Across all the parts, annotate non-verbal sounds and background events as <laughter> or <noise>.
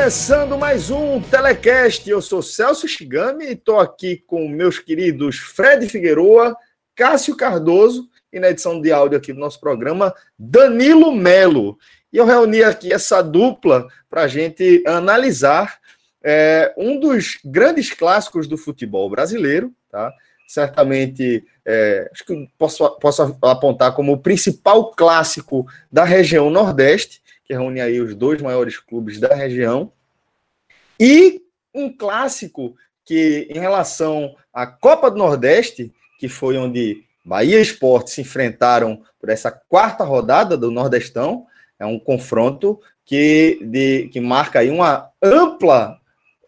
Começando mais um Telecast. Eu sou Celso Shigami e estou aqui com meus queridos Fred Figueroa, Cássio Cardoso e na edição de áudio aqui do nosso programa, Danilo Melo. E eu reuni aqui essa dupla para a gente analisar é, um dos grandes clássicos do futebol brasileiro, tá? Certamente, é, acho que posso, posso apontar como o principal clássico da região Nordeste que reúne aí os dois maiores clubes da região, e um clássico que, em relação à Copa do Nordeste, que foi onde Bahia Esporte se enfrentaram por essa quarta rodada do Nordestão, é um confronto que, de, que marca aí uma ampla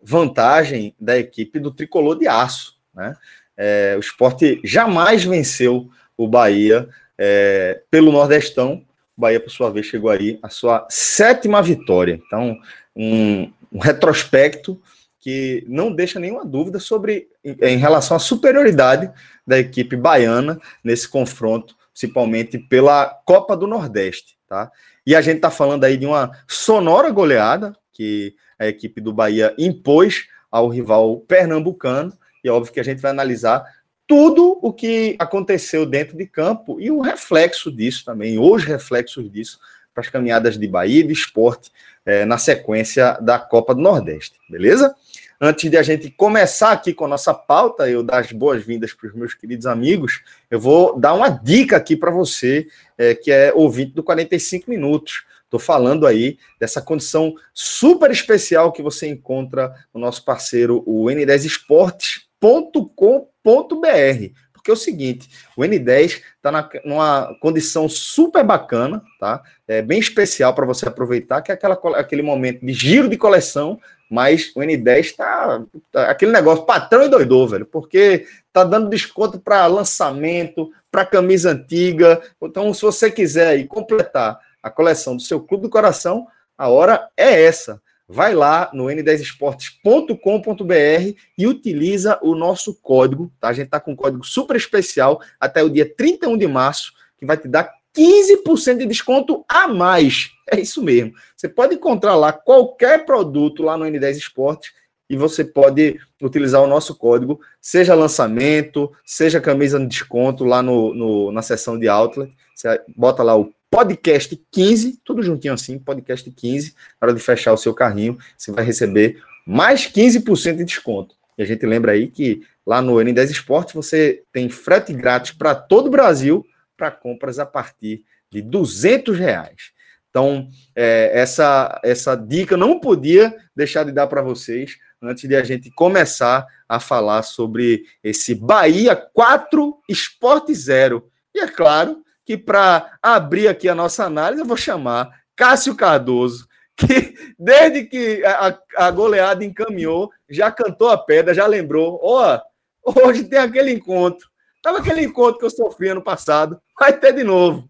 vantagem da equipe do tricolor de aço. Né? É, o esporte jamais venceu o Bahia é, pelo Nordestão, Bahia, por sua vez, chegou aí a sua sétima vitória. Então, um, um retrospecto que não deixa nenhuma dúvida sobre em relação à superioridade da equipe baiana nesse confronto, principalmente pela Copa do Nordeste, tá? E a gente está falando aí de uma sonora goleada que a equipe do Bahia impôs ao rival pernambucano, e é óbvio que a gente vai analisar tudo o que aconteceu dentro de campo e o reflexo disso também, os reflexos disso para as caminhadas de Bahia e de esporte é, na sequência da Copa do Nordeste, beleza? Antes de a gente começar aqui com a nossa pauta, eu dar as boas-vindas para os meus queridos amigos, eu vou dar uma dica aqui para você é, que é ouvinte do 45 Minutos. Estou falando aí dessa condição super especial que você encontra no nosso parceiro, o N10 Esportes www.n10.com.br. Porque é o seguinte, o N10 está numa condição super bacana, tá? É bem especial para você aproveitar, que é aquela, aquele momento de giro de coleção, mas o N10 está tá, aquele negócio patrão e doido velho, porque tá dando desconto para lançamento, para camisa antiga. Então, se você quiser aí completar a coleção do seu clube do coração, a hora é essa vai lá no n10esportes.com.br e utiliza o nosso código, tá? A gente tá com um código super especial até o dia 31 de março, que vai te dar 15% de desconto a mais. É isso mesmo. Você pode encontrar lá qualquer produto lá no N10 Esportes e você pode utilizar o nosso código, seja lançamento, seja camisa de desconto lá no, no na seção de outlet. Você bota lá o podcast 15, tudo juntinho assim, podcast 15, na hora de fechar o seu carrinho, você vai receber mais 15% de desconto. E a gente lembra aí que lá no N10 Esportes você tem frete grátis para todo o Brasil para compras a partir de 200 reais. Então, é, essa, essa dica não podia deixar de dar para vocês antes de a gente começar a falar sobre esse Bahia 4 Esporte 0. E é claro, que para abrir aqui a nossa análise, eu vou chamar Cássio Cardoso, <laughs> que desde que a, a goleada encaminhou, já cantou a pedra, já lembrou. Ó, oh, hoje tem aquele encontro. Tava aquele encontro que eu sofri ano passado, vai ter de novo.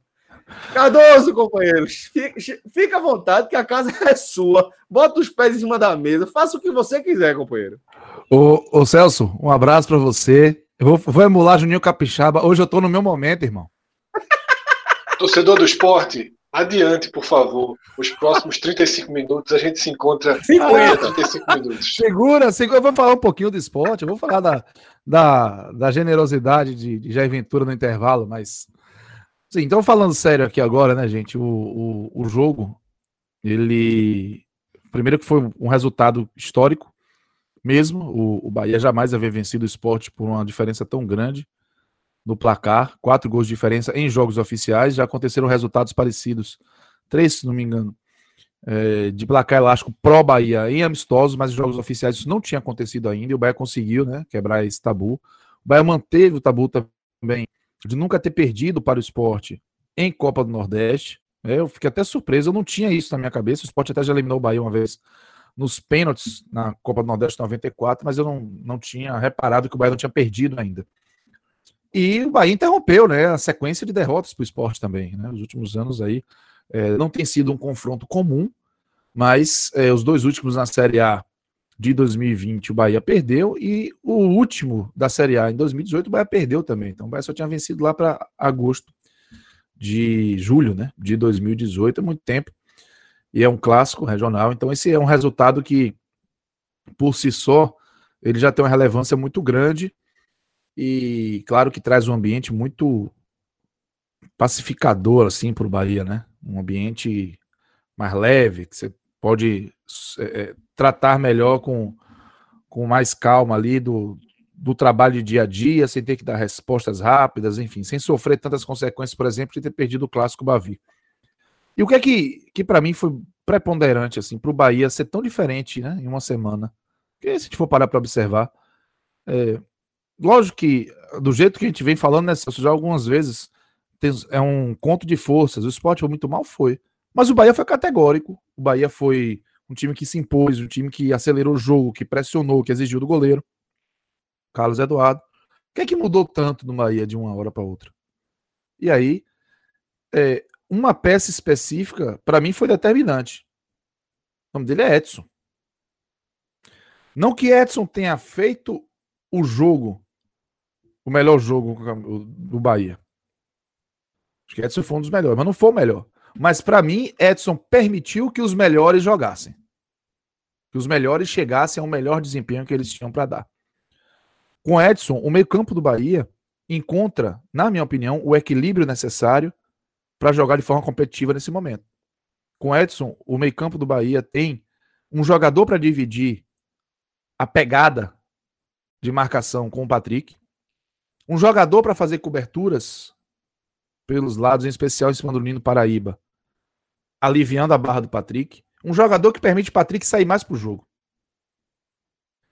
Cardoso, companheiros, fica à vontade que a casa <laughs> é sua. Bota os pés em cima da mesa, faça o que você quiser, companheiro. Ô, ô Celso, um abraço para você. Eu vou, vou emular Juninho Capixaba. Hoje eu tô no meu momento, irmão. Torcedor do esporte, adiante, por favor. Os próximos 35 minutos a gente se encontra 50, 35 minutos. Segura, segura. Eu vou falar um pouquinho do esporte, eu vou falar da, da, da generosidade de, de Jair Ventura no intervalo, mas. Sim, então falando sério aqui agora, né, gente? O, o, o jogo, ele. Primeiro que foi um resultado histórico mesmo. O, o Bahia jamais havia vencido o esporte por uma diferença tão grande. No placar, quatro gols de diferença em jogos oficiais. Já aconteceram resultados parecidos, três, se não me engano, é, de placar elástico pró-Bahia em amistosos, mas em jogos oficiais isso não tinha acontecido ainda e o Bahia conseguiu né, quebrar esse tabu. O Bahia manteve o tabu também de nunca ter perdido para o esporte em Copa do Nordeste. É, eu fiquei até surpreso, eu não tinha isso na minha cabeça. O esporte até já eliminou o Bahia uma vez nos pênaltis na Copa do Nordeste 94, mas eu não, não tinha reparado que o Bahia não tinha perdido ainda. E o Bahia interrompeu né, a sequência de derrotas para o esporte também. Né? Nos últimos anos aí é, não tem sido um confronto comum, mas é, os dois últimos na Série A de 2020 o Bahia perdeu e o último da Série A em 2018 o Bahia perdeu também. Então o Bahia só tinha vencido lá para agosto de julho, né, de 2018, é muito tempo. E é um clássico regional, então esse é um resultado que por si só ele já tem uma relevância muito grande e claro que traz um ambiente muito pacificador assim para o Bahia, né? Um ambiente mais leve que você pode é, tratar melhor com, com mais calma ali do, do trabalho de dia a dia, sem ter que dar respostas rápidas, enfim, sem sofrer tantas consequências, por exemplo, de ter perdido o clássico Bavi. E o que é que, que para mim foi preponderante assim para o Bahia ser tão diferente, né, em uma semana? Porque se a gente for parar para observar, é, lógico que do jeito que a gente vem falando, né, já algumas vezes é um conto de forças. O esporte foi muito mal, foi. Mas o Bahia foi categórico. O Bahia foi um time que se impôs, um time que acelerou o jogo, que pressionou, que exigiu do goleiro. Carlos Eduardo. O que é que mudou tanto no Bahia de uma hora para outra? E aí, é, uma peça específica, para mim, foi determinante. O nome dele é Edson. Não que Edson tenha feito o jogo, o melhor jogo do Bahia. Acho que Edson foi um dos melhores, mas não foi o melhor. Mas para mim, Edson permitiu que os melhores jogassem. Que os melhores chegassem ao melhor desempenho que eles tinham para dar. Com Edson, o meio-campo do Bahia encontra, na minha opinião, o equilíbrio necessário para jogar de forma competitiva nesse momento. Com Edson, o meio-campo do Bahia tem um jogador para dividir a pegada de marcação com o Patrick, um jogador para fazer coberturas pelos lados, em especial em cima do Nino Paraíba, aliviando a barra do Patrick. Um jogador que permite o Patrick sair mais pro jogo.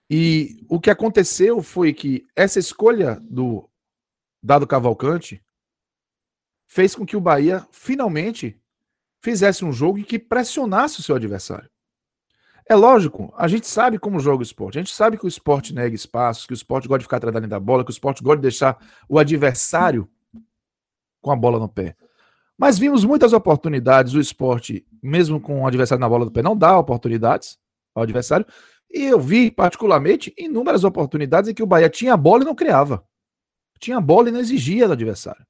E o que aconteceu foi que essa escolha do Dado Cavalcante fez com que o Bahia finalmente fizesse um jogo em que pressionasse o seu adversário. É lógico, a gente sabe como joga o esporte. A gente sabe que o esporte nega espaços, que o esporte gosta de ficar atrás da bola, que o esporte gosta de deixar o adversário com a bola no pé. Mas vimos muitas oportunidades. O esporte, mesmo com o adversário na bola do pé, não dá oportunidades ao adversário. E eu vi, particularmente, inúmeras oportunidades em que o Bahia tinha a bola e não criava. Tinha a bola e não exigia do adversário.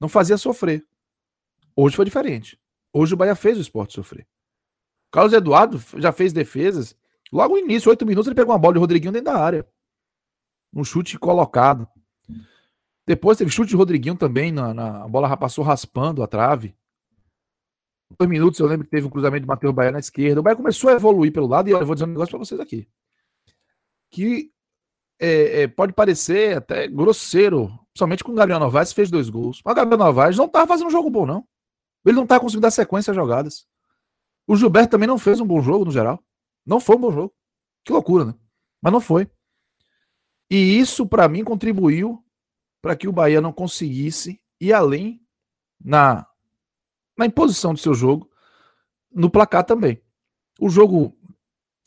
Não fazia sofrer. Hoje foi diferente. Hoje o Bahia fez o esporte sofrer. Carlos Eduardo já fez defesas. Logo no início, oito minutos, ele pegou uma bola de Rodriguinho dentro da área. Um chute colocado. Depois teve chute de Rodriguinho também, na, na, a bola passou raspando a trave. Dois minutos eu lembro que teve um cruzamento de Matheus Bahia na esquerda. O Bahia começou a evoluir pelo lado e eu vou dizer um negócio para vocês aqui. Que é, é, pode parecer até grosseiro, somente com o Gabriel Novaes fez dois gols. Mas o Gabriel Novaes não estava fazendo um jogo bom, não. Ele não estava conseguindo dar sequência às jogadas. O Gilberto também não fez um bom jogo, no geral. Não foi um bom jogo. Que loucura, né? Mas não foi. E isso, para mim, contribuiu para que o Bahia não conseguisse ir além na, na imposição do seu jogo, no placar também. O jogo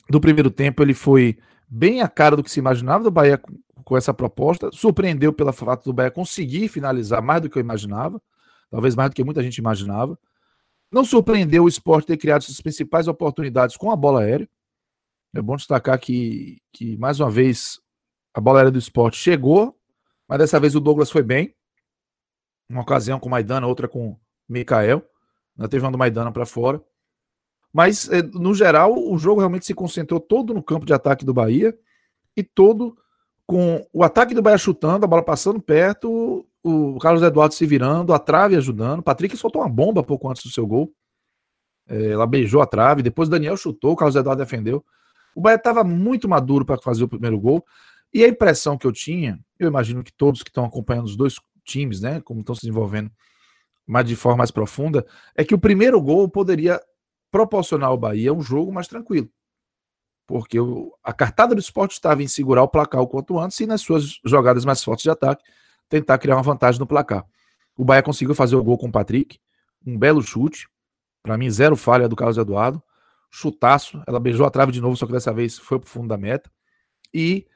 do primeiro tempo ele foi bem a cara do que se imaginava do Bahia com, com essa proposta, surpreendeu pela fato do Bahia conseguir finalizar mais do que eu imaginava, talvez mais do que muita gente imaginava. Não surpreendeu o esporte ter criado suas principais oportunidades com a bola aérea. É bom destacar que, que mais uma vez, a bola aérea do esporte chegou mas dessa vez o Douglas foi bem. Uma ocasião com o Maidana, outra com o Mikael. Ainda teve uma do Maidana para fora. Mas, eh, no geral, o jogo realmente se concentrou todo no campo de ataque do Bahia e todo com o ataque do Bahia chutando, a bola passando perto, o Carlos Eduardo se virando, a trave ajudando. O Patrick soltou uma bomba pouco antes do seu gol. É, ela beijou a trave, depois o Daniel chutou, o Carlos Eduardo defendeu. O Bahia estava muito maduro para fazer o primeiro gol. E a impressão que eu tinha, eu imagino que todos que estão acompanhando os dois times, né, como estão se desenvolvendo, mas de forma mais profunda, é que o primeiro gol poderia proporcionar ao Bahia um jogo mais tranquilo. Porque o, a cartada do esporte estava em segurar o placar o quanto antes e nas suas jogadas mais fortes de ataque tentar criar uma vantagem no placar. O Bahia conseguiu fazer o gol com o Patrick, um belo chute, para mim zero falha do Carlos Eduardo, chutaço, ela beijou a trave de novo, só que dessa vez foi pro fundo da meta. E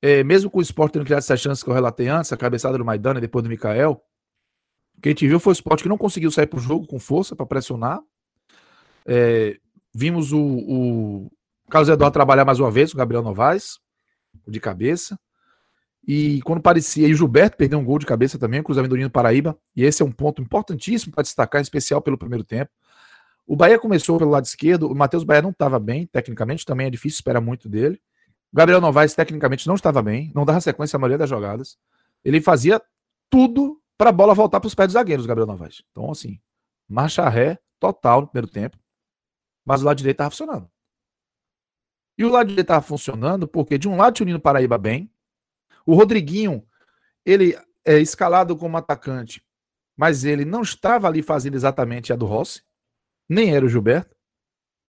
é, mesmo com o esporte tendo criado essas chances que eu relatei antes, a cabeçada do Maidana e depois do Mikael, o que a gente viu foi o esporte que não conseguiu sair pro jogo com força para pressionar. É, vimos o, o Carlos Eduardo trabalhar mais uma vez com o Gabriel Novaes, de cabeça. E quando parecia, e o Gilberto perdeu um gol de cabeça também, cruzamento do Paraíba, e esse é um ponto importantíssimo para destacar, em especial pelo primeiro tempo. O Bahia começou pelo lado esquerdo, o Matheus Bahia não estava bem, tecnicamente, também é difícil esperar muito dele. O Gabriel Novaes, tecnicamente, não estava bem, não dava sequência à maioria das jogadas. Ele fazia tudo para a bola voltar para os pés dos zagueiros, Gabriel Novaes. Então, assim, marcha ré total no primeiro tempo, mas o lado direito estava funcionando. E o lado direito estava funcionando porque, de um lado, tinha o Nino Paraíba bem, o Rodriguinho, ele é escalado como atacante, mas ele não estava ali fazendo exatamente a do Rossi, nem era o Gilberto.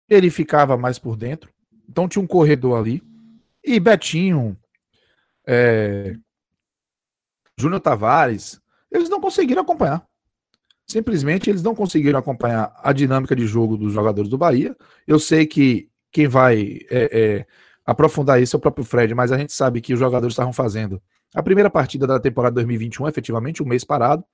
Ele ficava mais por dentro. Então tinha um corredor ali. E Betinho, é, Júnior Tavares, eles não conseguiram acompanhar. Simplesmente eles não conseguiram acompanhar a dinâmica de jogo dos jogadores do Bahia. Eu sei que quem vai é, é, aprofundar isso é o próprio Fred, mas a gente sabe que os jogadores estavam fazendo a primeira partida da temporada 2021, efetivamente, um mês parado,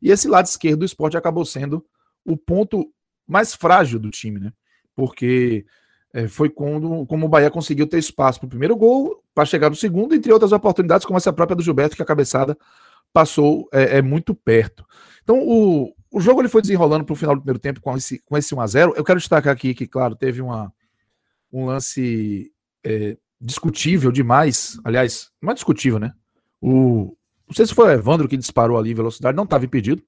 e esse lado esquerdo do esporte acabou sendo o ponto mais frágil do time, né? Porque é, foi quando como o Bahia conseguiu ter espaço para o primeiro gol, para chegar no segundo, entre outras oportunidades, como essa própria do Gilberto, que a cabeçada passou é, é muito perto. Então, o, o jogo ele foi desenrolando para o final do primeiro tempo com esse, com esse 1x0. Eu quero destacar aqui que, claro, teve uma, um lance é, discutível demais. Aliás, não é discutível, né? O, não sei se foi o Evandro que disparou ali velocidade, não estava impedido.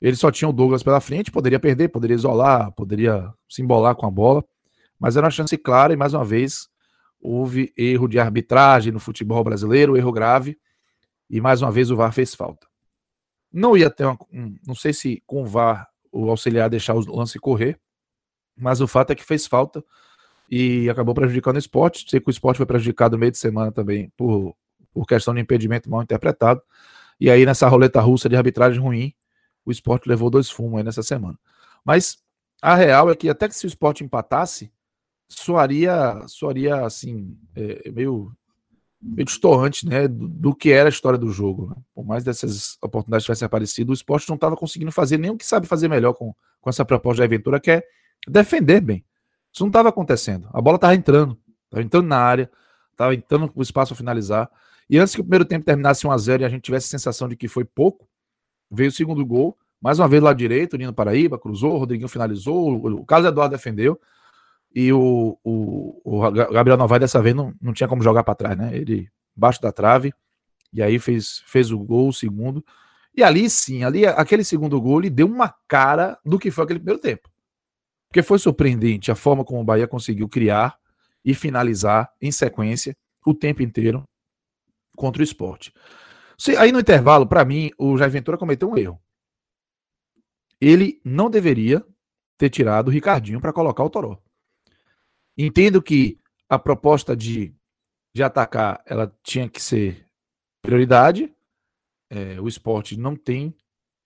Ele só tinha o Douglas pela frente, poderia perder, poderia isolar, poderia se embolar com a bola, mas era uma chance clara e mais uma vez houve erro de arbitragem no futebol brasileiro, erro grave, e mais uma vez o VAR fez falta. Não ia ter uma, um, não sei se com o VAR o auxiliar deixar o lance correr, mas o fato é que fez falta e acabou prejudicando o esporte. Sei que o esporte foi prejudicado no meio de semana também por, por questão de impedimento mal interpretado. E aí, nessa roleta russa de arbitragem ruim, o esporte levou dois fumos aí nessa semana. Mas a real é que até que se o esporte empatasse, soaria, soaria assim, é, meio, meio distorante né, do, do, que era a história do jogo. Né? Por mais dessas oportunidades tivessem aparecido, o esporte não estava conseguindo fazer nem o que sabe fazer melhor com, com essa proposta de aventura, que é defender bem. Isso não estava acontecendo. A bola estava entrando, estava entrando na área, estava entrando com o espaço para finalizar. E antes que o primeiro tempo terminasse 1 a 0 e a gente tivesse a sensação de que foi pouco, veio o segundo gol. Mais uma vez lá direito, Nino Paraíba cruzou, o Rodriguinho finalizou, o Carlos Eduardo defendeu. E o, o, o Gabriel Novaes dessa vez não, não tinha como jogar para trás, né? Ele baixo da trave, e aí fez, fez o gol, o segundo. E ali sim, ali aquele segundo gol, ele deu uma cara do que foi aquele primeiro tempo. Porque foi surpreendente a forma como o Bahia conseguiu criar e finalizar em sequência o tempo inteiro contra o esporte. Aí no intervalo, para mim, o Jair Ventura cometeu um erro. Ele não deveria ter tirado o Ricardinho para colocar o Toró. Entendo que a proposta de, de atacar ela tinha que ser prioridade. É, o esporte não tem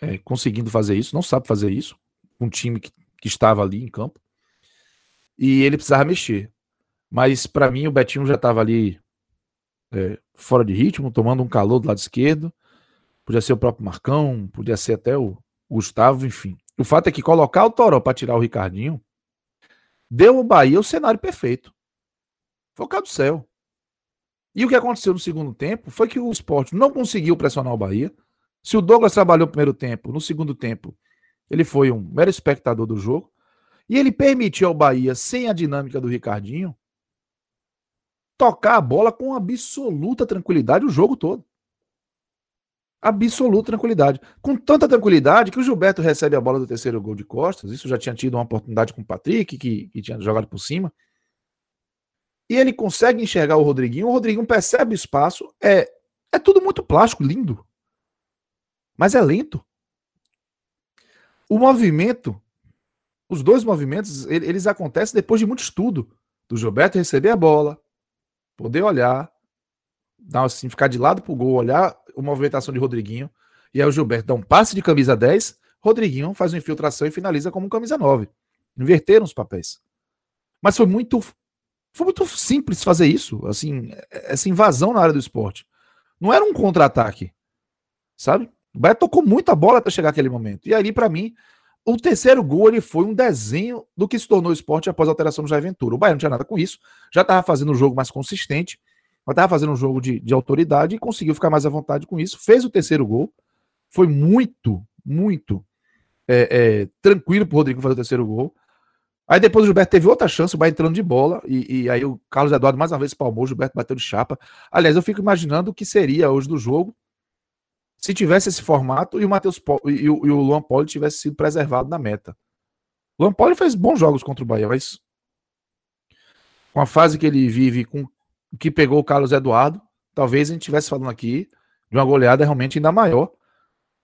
é, conseguindo fazer isso, não sabe fazer isso. Um time que que estava ali em campo. E ele precisava mexer. Mas para mim o Betinho já estava ali é, fora de ritmo, tomando um calor do lado esquerdo. Podia ser o próprio Marcão, podia ser até o Gustavo, enfim. O fato é que colocar o Toró para tirar o Ricardinho deu ao Bahia o cenário perfeito. Foi o do céu. E o que aconteceu no segundo tempo foi que o esporte não conseguiu pressionar o Bahia. Se o Douglas trabalhou no primeiro tempo, no segundo tempo, ele foi um mero espectador do jogo. E ele permitiu ao Bahia, sem a dinâmica do Ricardinho, tocar a bola com absoluta tranquilidade o jogo todo. Absoluta tranquilidade. Com tanta tranquilidade que o Gilberto recebe a bola do terceiro gol de costas. Isso já tinha tido uma oportunidade com o Patrick, que, que tinha jogado por cima. e ele consegue enxergar o Rodriguinho, o Rodriguinho percebe o espaço, é, é tudo muito plástico, lindo. Mas é lento. O movimento, os dois movimentos, eles acontecem depois de muito estudo. Do Gilberto receber a bola, poder olhar, dar assim, ficar de lado pro gol, olhar a movimentação de Rodriguinho, e aí o Gilberto dá um passe de camisa 10, Rodriguinho faz uma infiltração e finaliza como camisa 9. Inverteram os papéis. Mas foi muito foi muito simples fazer isso, assim, essa invasão na área do esporte. Não era um contra-ataque, sabe? O Bahia tocou muita bola até chegar aquele momento. E ali, para mim, o terceiro gol ele foi um desenho do que se tornou o esporte após a alteração do Jair Ventura. O Bahia não tinha nada com isso, já estava fazendo um jogo mais consistente, já estava fazendo um jogo de, de autoridade e conseguiu ficar mais à vontade com isso. Fez o terceiro gol, foi muito, muito é, é, tranquilo para o Rodrigo fazer o terceiro gol. Aí depois o Gilberto teve outra chance, o Bahia entrando de bola, e, e, aí o Carlos Eduardo mais uma vez palmou, o Gilberto bateu de chapa. Aliás, eu fico imaginando o que seria hoje do jogo se tivesse esse formato e o Matheus e, o, e o Luan Poli tivesse sido preservado na meta. O Luan Poli fez bons jogos contra o Bahia, mas com a fase que ele vive, com o que pegou o Carlos Eduardo, talvez a gente estivesse falando aqui de uma goleada realmente ainda maior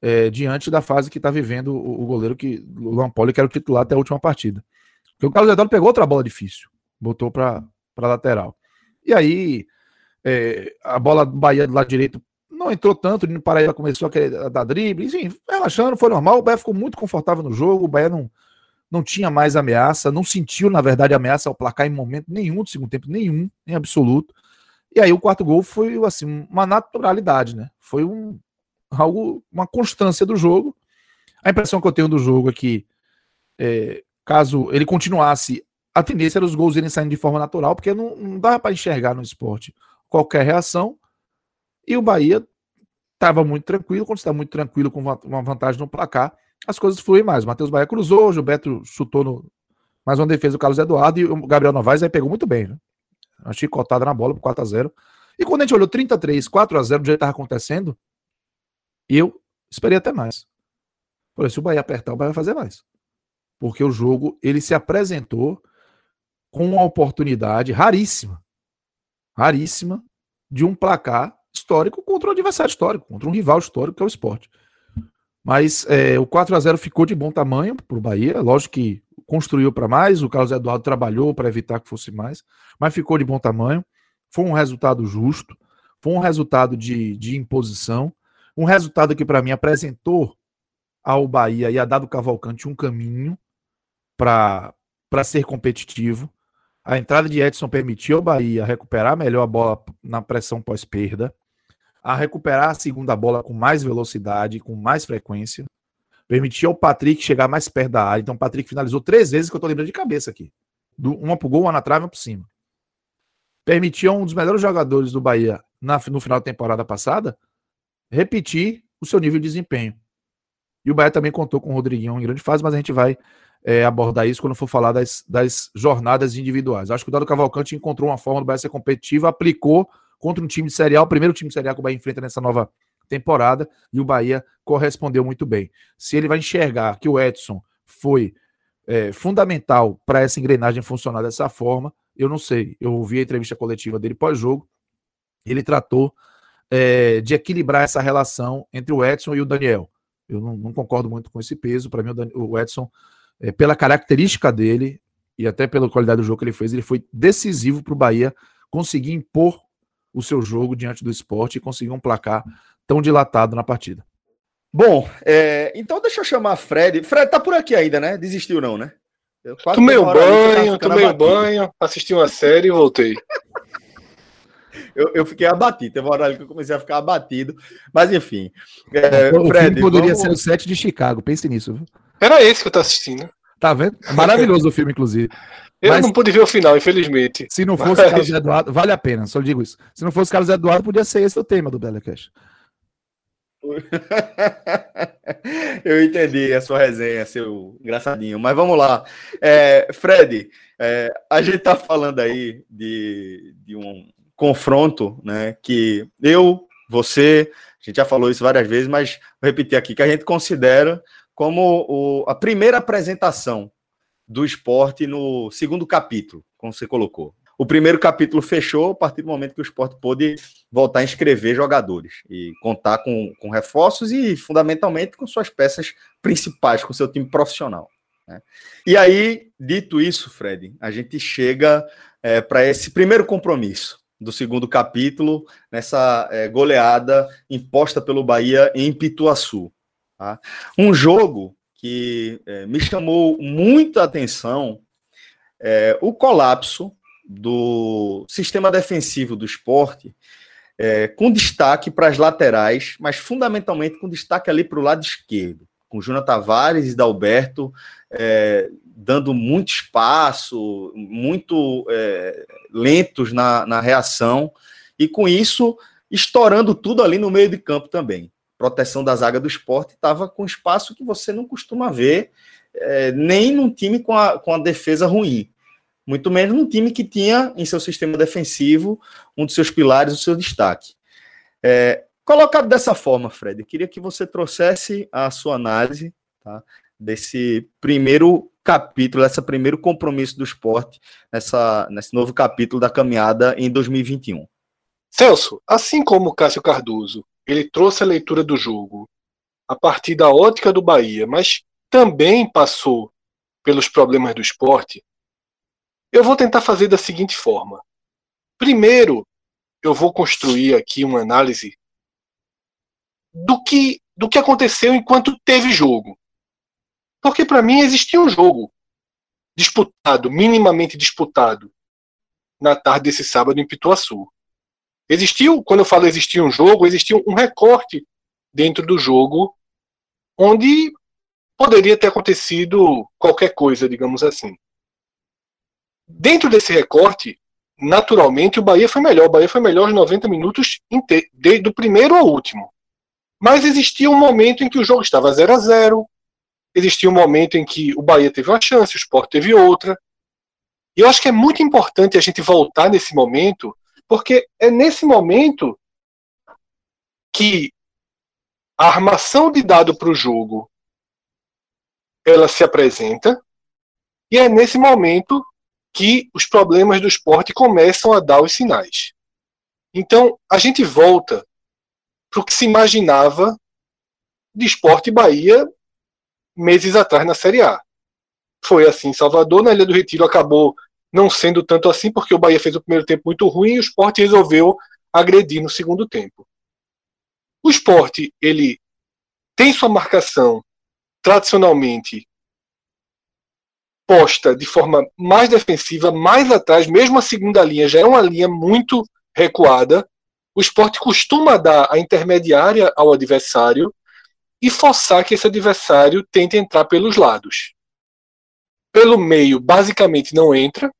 é, diante da fase que está vivendo o, o, goleiro que o Luan Poli, que era o titular até a última partida. Porque o Carlos Eduardo pegou outra bola difícil, botou para lateral. E aí, é, a bola do Bahia do lado direito não entrou tanto, o Paraíba começou a querer dar drible, enfim, relaxando, foi normal. O Bahia ficou muito confortável no jogo, o Bahia não, não tinha mais ameaça, não sentiu, na verdade, ameaça ao placar em momento nenhum do segundo tempo, nenhum, em absoluto. E aí o quarto gol foi, assim, uma naturalidade, né? Foi um, algo, uma constância do jogo. A impressão que eu tenho do jogo é que, é, caso ele continuasse, a tendência era os gols irem saindo de forma natural, porque não, não dava para enxergar no esporte qualquer reação. E o Bahia estava muito tranquilo. Quando está muito tranquilo com uma vantagem no placar, as coisas fluem mais. O Matheus Bahia cruzou, o Gilberto chutou no, mais uma defesa do Carlos Eduardo e o Gabriel Novaes aí pegou muito bem. Né? Uma chicotada na bola por 4x0. E quando a gente olhou 33, 4x0 do jeito que estava acontecendo, eu esperei até mais. Falei, se o Bahia apertar, o Bahia vai fazer mais. Porque o jogo, ele se apresentou com uma oportunidade raríssima, raríssima, de um placar histórico contra um adversário histórico, contra um rival histórico que é o esporte. Mas é, o 4 a 0 ficou de bom tamanho para o Bahia. Lógico que construiu para mais, o Carlos Eduardo trabalhou para evitar que fosse mais, mas ficou de bom tamanho. Foi um resultado justo, foi um resultado de, de imposição, um resultado que para mim apresentou ao Bahia e a Dado Cavalcante um caminho para ser competitivo. A entrada de Edson permitiu ao Bahia recuperar melhor a bola na pressão pós-perda a recuperar a segunda bola com mais velocidade, com mais frequência. Permitiu ao Patrick chegar mais perto da área. Então o Patrick finalizou três vezes que eu tô lembrando de cabeça aqui. Uma pro gol, uma na trave, uma por cima. Permitiu a um dos melhores jogadores do Bahia na, no final da temporada passada repetir o seu nível de desempenho. E o Bahia também contou com o Rodriguinho em grande fase, mas a gente vai é, abordar isso quando for falar das, das jornadas individuais. Acho que o Dado Cavalcante encontrou uma forma do Bahia ser competitivo, aplicou contra um time de Série A, o primeiro time de Série A que o Bahia enfrenta nessa nova temporada, e o Bahia correspondeu muito bem. Se ele vai enxergar que o Edson foi é, fundamental para essa engrenagem funcionar dessa forma, eu não sei. Eu ouvi a entrevista coletiva dele pós-jogo, ele tratou é, de equilibrar essa relação entre o Edson e o Daniel. Eu não, não concordo muito com esse peso. Para mim, o, Edson, é, pela característica dele e até pela qualidade do jogo que ele fez, ele foi decisivo para o Bahia conseguir impor o seu jogo diante do esporte e conseguir um placar tão dilatado na partida. Bom, é, então deixa eu chamar Fred. Fred tá por aqui ainda, né? Desistiu não, né? tomei um banho, tomei um banho, assisti uma série e voltei. <laughs> eu, eu fiquei abatido. Teve uma hora que eu comecei a ficar abatido. Mas enfim. É, o Fred, poderia vamos... ser o set de Chicago, pense nisso. Viu? Era esse que eu tô assistindo. Tá vendo? Maravilhoso o filme, inclusive. Eu Mas, não pude ver o final, infelizmente. Se não fosse Mas... Carlos Eduardo, vale a pena, só digo isso. Se não fosse Carlos Eduardo, podia ser esse o tema do Belecast. <laughs> Eu entendi a sua resenha, seu engraçadinho. Mas vamos lá. É, Fred, é, a gente tá falando aí de, de um confronto, né? Que eu, você, a gente já falou isso várias vezes, mas vou repetir aqui, que a gente considera como o, a primeira apresentação do esporte no segundo capítulo, como você colocou. o primeiro capítulo fechou a partir do momento que o esporte pôde voltar a inscrever jogadores e contar com, com reforços e, fundamentalmente, com suas peças principais, com seu time profissional. Né? E aí, dito isso, Fred, a gente chega é, para esse primeiro compromisso do segundo capítulo, nessa é, goleada imposta pelo Bahia em Pituaçu. Tá? Um jogo que é, me chamou muita atenção é, o colapso do sistema defensivo do esporte, é, com destaque para as laterais, mas fundamentalmente com destaque ali para o lado esquerdo, com Júnior Tavares e Dalberto é, dando muito espaço, muito é, lentos na, na reação, e com isso estourando tudo ali no meio de campo também. Proteção da zaga do esporte estava com espaço que você não costuma ver, é, nem num time com a, com a defesa ruim muito menos num time que tinha em seu sistema defensivo um dos seus pilares, o seu destaque. É, colocado dessa forma, Fred, queria que você trouxesse a sua análise tá, desse primeiro capítulo, desse primeiro compromisso do esporte, nessa, nesse novo capítulo da caminhada em 2021. Celso, assim como Cássio Cardoso, ele trouxe a leitura do jogo a partir da ótica do Bahia, mas também passou pelos problemas do esporte, eu vou tentar fazer da seguinte forma. Primeiro, eu vou construir aqui uma análise do que, do que aconteceu enquanto teve jogo. Porque para mim existia um jogo disputado, minimamente disputado, na tarde desse sábado em Pituaçu. Existiu, quando eu falo existia um jogo, existia um recorte dentro do jogo onde poderia ter acontecido qualquer coisa, digamos assim. Dentro desse recorte, naturalmente, o Bahia foi melhor. O Bahia foi melhor os 90 minutos do primeiro ao último. Mas existia um momento em que o jogo estava 0 a 0 existia um momento em que o Bahia teve uma chance, o Sport teve outra. E eu acho que é muito importante a gente voltar nesse momento, porque é nesse momento que a armação de dado para o jogo ela se apresenta, e é nesse momento que os problemas do esporte começam a dar os sinais. Então, a gente volta para o que se imaginava de esporte Bahia meses atrás na Série A. Foi assim Salvador, na Ilha do Retiro acabou não sendo tanto assim, porque o Bahia fez o primeiro tempo muito ruim e o esporte resolveu agredir no segundo tempo. O esporte, ele tem sua marcação tradicionalmente posta de forma mais defensiva, mais atrás, mesmo a segunda linha já é uma linha muito recuada. O esporte costuma dar a intermediária ao adversário e forçar que esse adversário tente entrar pelos lados. Pelo meio, basicamente não entra.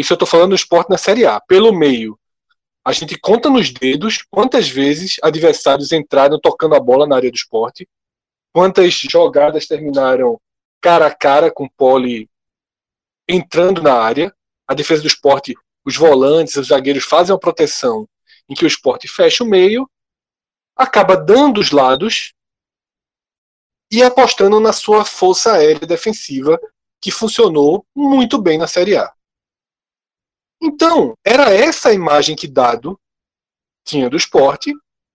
Isso eu estou falando do esporte na Série A. Pelo meio, a gente conta nos dedos quantas vezes adversários entraram tocando a bola na área do esporte, quantas jogadas terminaram cara a cara com o entrando na área. A defesa do esporte, os volantes, os zagueiros fazem uma proteção em que o esporte fecha o meio, acaba dando os lados e apostando na sua força aérea defensiva, que funcionou muito bem na Série A. Então, era essa a imagem que Dado tinha do esporte,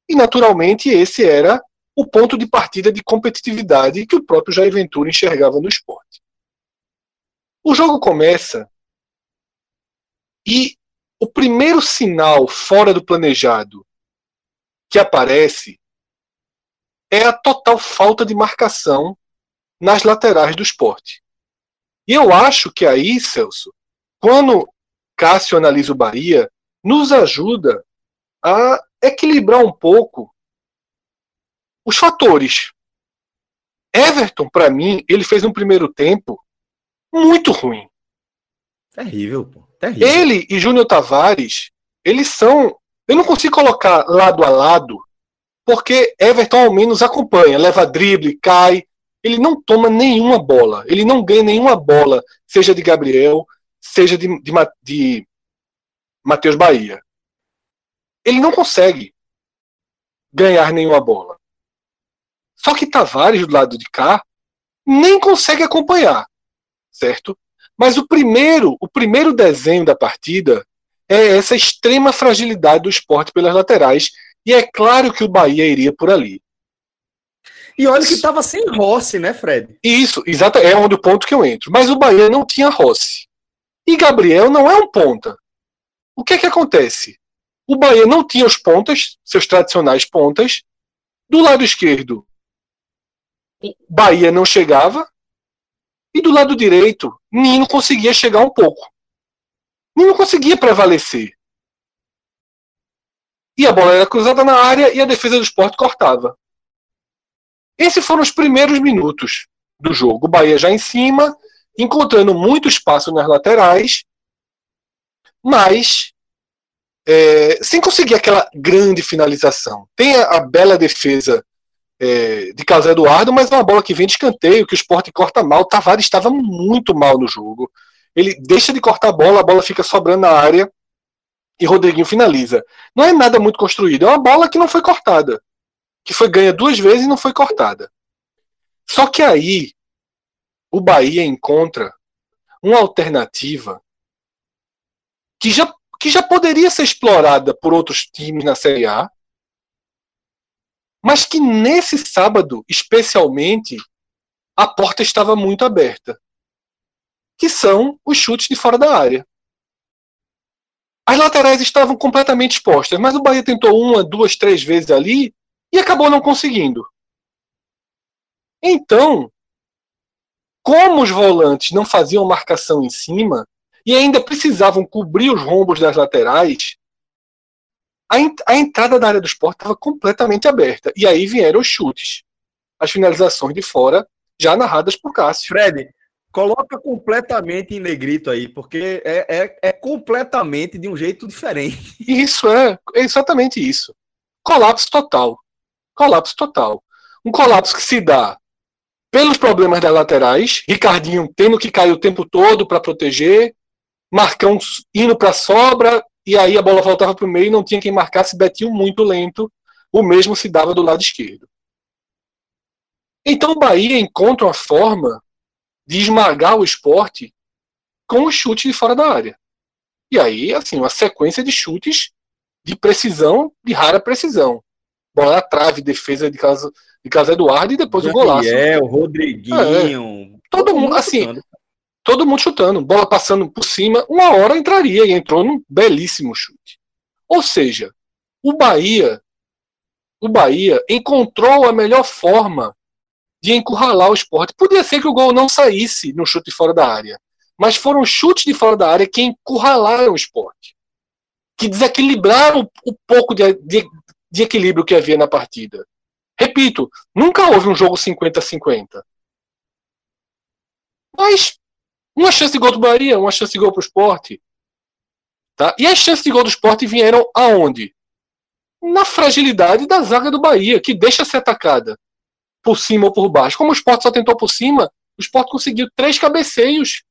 e naturalmente esse era o ponto de partida de competitividade que o próprio Jair Ventura enxergava no esporte. O jogo começa e o primeiro sinal fora do planejado que aparece é a total falta de marcação nas laterais do esporte. E eu acho que aí, Celso, quando Cássio analisa o Bahia, nos ajuda a equilibrar um pouco os fatores. Everton, para mim, ele fez um primeiro tempo muito ruim. Terrível, pô. Terrível. Ele e Júnior Tavares, eles são. Eu não consigo colocar lado a lado, porque Everton ao menos acompanha, leva drible, cai. Ele não toma nenhuma bola. Ele não ganha nenhuma bola, seja de Gabriel, seja de, de, de Matheus Bahia. Ele não consegue ganhar nenhuma bola. Só que Tavares, do lado de cá, nem consegue acompanhar, certo? Mas o primeiro, o primeiro desenho da partida é essa extrema fragilidade do esporte pelas laterais. E é claro que o Bahia iria por ali. E olha que estava sem Rossi, né, Fred? Isso, exato, é onde o ponto que eu entro. Mas o Bahia não tinha Rossi. E Gabriel não é um ponta. O que é que acontece? O Bahia não tinha os pontas, seus tradicionais pontas. Do lado esquerdo, Bahia não chegava. E do lado direito, Nino conseguia chegar um pouco. Nino conseguia prevalecer. E a bola era cruzada na área e a defesa do esporte cortava. Esses foram os primeiros minutos do jogo. O Bahia já em cima, encontrando muito espaço nas laterais, mas é, sem conseguir aquela grande finalização. Tem a, a bela defesa é, de Carlos Eduardo, mas é uma bola que vem de escanteio, que o esporte corta mal. Tavares estava muito mal no jogo. Ele deixa de cortar a bola, a bola fica sobrando na área e Rodriguinho finaliza. Não é nada muito construído, é uma bola que não foi cortada. Que foi ganha duas vezes e não foi cortada. Só que aí o Bahia encontra uma alternativa que já, que já poderia ser explorada por outros times na Série A, mas que nesse sábado, especialmente, a porta estava muito aberta, que são os chutes de fora da área. As laterais estavam completamente expostas, mas o Bahia tentou uma, duas, três vezes ali e acabou não conseguindo. Então, como os volantes não faziam marcação em cima e ainda precisavam cobrir os rombos das laterais, a, a entrada da área do esporte estava completamente aberta. E aí vieram os chutes. As finalizações de fora, já narradas por Cássio. Fred, coloca completamente em negrito aí, porque é, é, é completamente de um jeito diferente. Isso, é, é exatamente isso. Colapso total. Colapso total. Um colapso que se dá pelos problemas das laterais, Ricardinho tendo que cair o tempo todo para proteger, Marcão indo para sobra, e aí a bola voltava para o meio e não tinha quem marcasse, Betinho muito lento, o mesmo se dava do lado esquerdo. Então o Bahia encontra uma forma de esmagar o esporte com o chute de fora da área. E aí, assim, uma sequência de chutes de precisão, de rara precisão. Bola na trave, defesa de casa, de casa Eduardo e depois Daniel, o golaço. o Rodriguinho. É, todo mundo, assim, todo mundo chutando, bola passando por cima, uma hora entraria e entrou num belíssimo chute. Ou seja, o Bahia, o Bahia encontrou a melhor forma de encurralar o esporte. Podia ser que o gol não saísse no chute fora da área, mas foram chutes de fora da área que encurralaram o esporte, que desequilibraram o pouco de, de, de equilíbrio que havia na partida. Repito, nunca houve um jogo 50-50. Mas uma chance de gol do Bahia, uma chance de gol para o esporte. Tá? E as chances de gol do esporte vieram aonde? Na fragilidade da zaga do Bahia, que deixa ser atacada por cima ou por baixo. Como o esporte só tentou por cima, o esporte conseguiu três cabeceios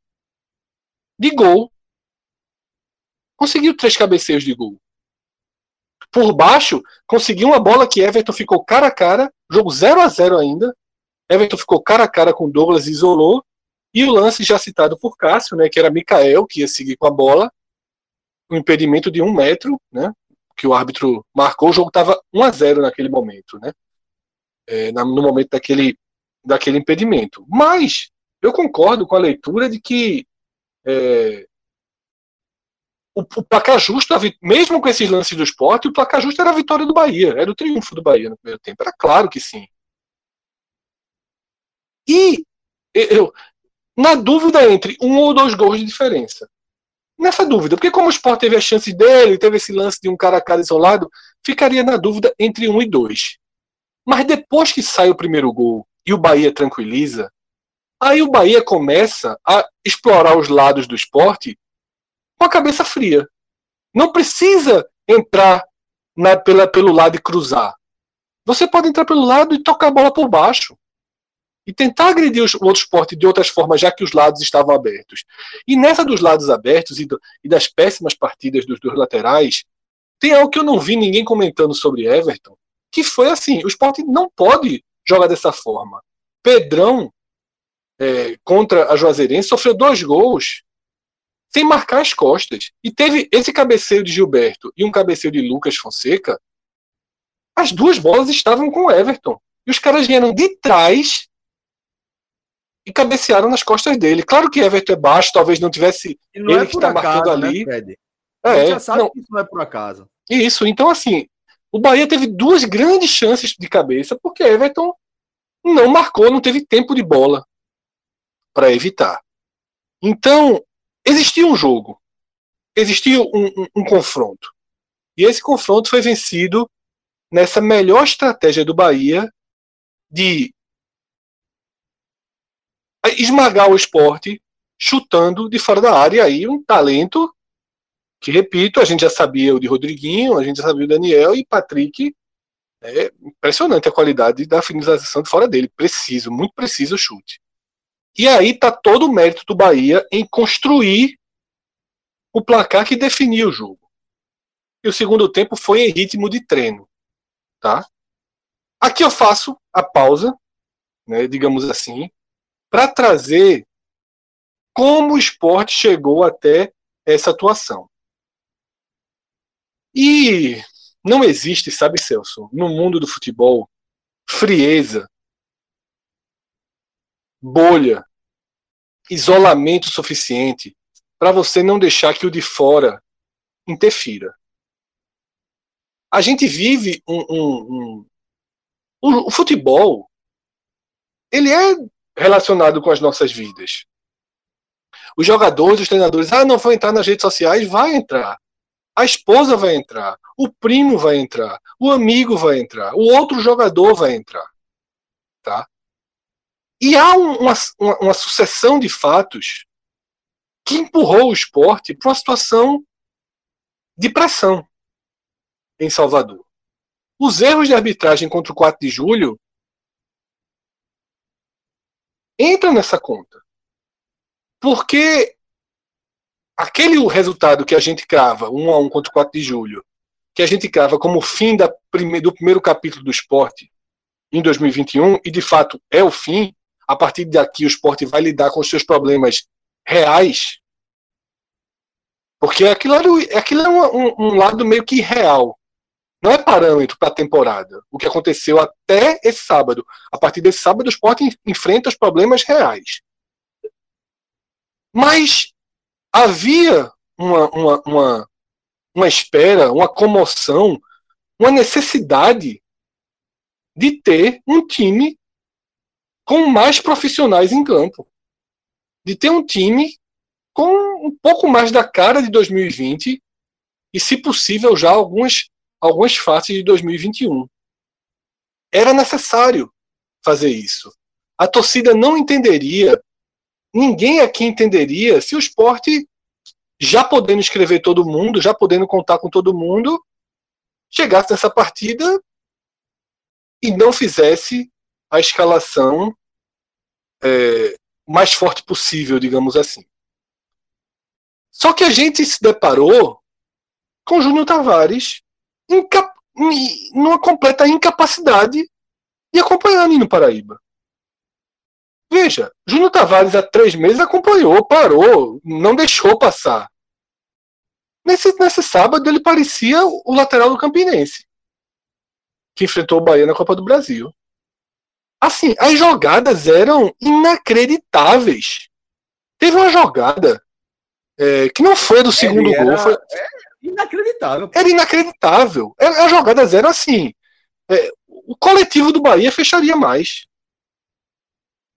de gol. Conseguiu três cabeceios de gol. Por baixo, conseguiu uma bola que Everton ficou cara a cara, jogo 0 a 0 ainda. Everton ficou cara a cara com Douglas e isolou. E o lance já citado por Cássio, né, que era Mikael, que ia seguir com a bola, um impedimento de um metro, né, que o árbitro marcou, o jogo estava 1 a 0 naquele momento, né, é, no momento daquele, daquele impedimento. Mas eu concordo com a leitura de que é, o, o, placar justo, mesmo com esses lances do esporte, o placar justo era a vitória do Bahia, era o triunfo do Bahia no primeiro tempo, era claro que sim. E eu, na dúvida entre um ou dois gols de diferença. Nessa dúvida, porque como o Sport teve a chance dele, teve esse lance de um cara a cara isolado, ficaria na dúvida entre um e dois. Mas depois que sai o primeiro gol e o Bahia tranquiliza, aí o Bahia começa a explorar os lados do esporte com a cabeça fria. Não precisa entrar na, pela, pelo lado e cruzar. Você pode entrar pelo lado e tocar a bola por baixo e tentar agredir o outro esporte de outras formas, já que os lados estavam abertos. E nessa dos lados abertos e, do, e das péssimas partidas dos dois laterais, tem algo que eu não vi ninguém comentando sobre Everton, que foi assim: o esporte não pode jogar dessa forma. Pedrão é, contra a Juazeirense, sofreu dois gols sem marcar as costas. E teve esse cabeceio de Gilberto e um cabeceio de Lucas Fonseca. As duas bolas estavam com o Everton. E os caras vieram de trás e cabecearam nas costas dele. Claro que Everton é baixo, talvez não tivesse não ele é que está marcando né, ali. Fred? É, a gente já sabe não, que isso não é por acaso. isso, então assim, o Bahia teve duas grandes chances de cabeça porque Everton não marcou, não teve tempo de bola para evitar. Então, existia um jogo, existia um, um, um confronto. E esse confronto foi vencido nessa melhor estratégia do Bahia de esmagar o esporte chutando de fora da área. E aí um talento que, repito, a gente já sabia o de Rodriguinho, a gente já sabia o Daniel e Patrick. É impressionante a qualidade da finalização de fora dele. Preciso, muito preciso o chute. E aí está todo o mérito do Bahia em construir o placar que definia o jogo. E o segundo tempo foi em ritmo de treino. Tá? Aqui eu faço a pausa, né, digamos assim, para trazer como o esporte chegou até essa atuação. E não existe, sabe, Celso, no mundo do futebol, frieza, bolha, isolamento suficiente para você não deixar que o de fora interfira. A gente vive um, um, um, o futebol, ele é relacionado com as nossas vidas. Os jogadores, os treinadores, ah, não vou entrar nas redes sociais, vai entrar. A esposa vai entrar, o primo vai entrar, o amigo vai entrar, o outro jogador vai entrar. Tá? E há uma, uma, uma sucessão de fatos que empurrou o esporte para uma situação de pressão em Salvador. Os erros de arbitragem contra o 4 de julho entram nessa conta. Porque aquele resultado que a gente crava, 1 a 1 contra o 4 de julho, que a gente crava como fim da prime do primeiro capítulo do esporte em 2021, e de fato é o fim, a partir daqui o esporte vai lidar com os seus problemas reais, porque aquilo, era, aquilo é um, um, lado meio que real. Não é parâmetro para a temporada. O que aconteceu até esse sábado. A partir desse sábado, o esporte enfrenta os problemas reais. Mas havia uma, uma, uma, uma espera, uma comoção, uma necessidade de ter um time com mais profissionais em campo. De ter um time com um pouco mais da cara de 2020 e, se possível, já algumas, algumas faces de 2021. Era necessário fazer isso. A torcida não entenderia ninguém aqui entenderia se o esporte, já podendo escrever todo mundo, já podendo contar com todo mundo, chegasse nessa partida e não fizesse a escalação é, mais forte possível, digamos assim. Só que a gente se deparou com Júnior Tavares numa completa incapacidade de acompanhar no Paraíba. Veja, Júnior Tavares há três meses acompanhou, parou, não deixou passar. Nesse, nesse sábado ele parecia o lateral do Campinense, que enfrentou o Bahia na Copa do Brasil. Assim, as jogadas eram inacreditáveis. Teve uma jogada é, que não foi do segundo era, gol. Foi... É inacreditável. Era inacreditável. As jogadas eram assim. É, o coletivo do Bahia fecharia mais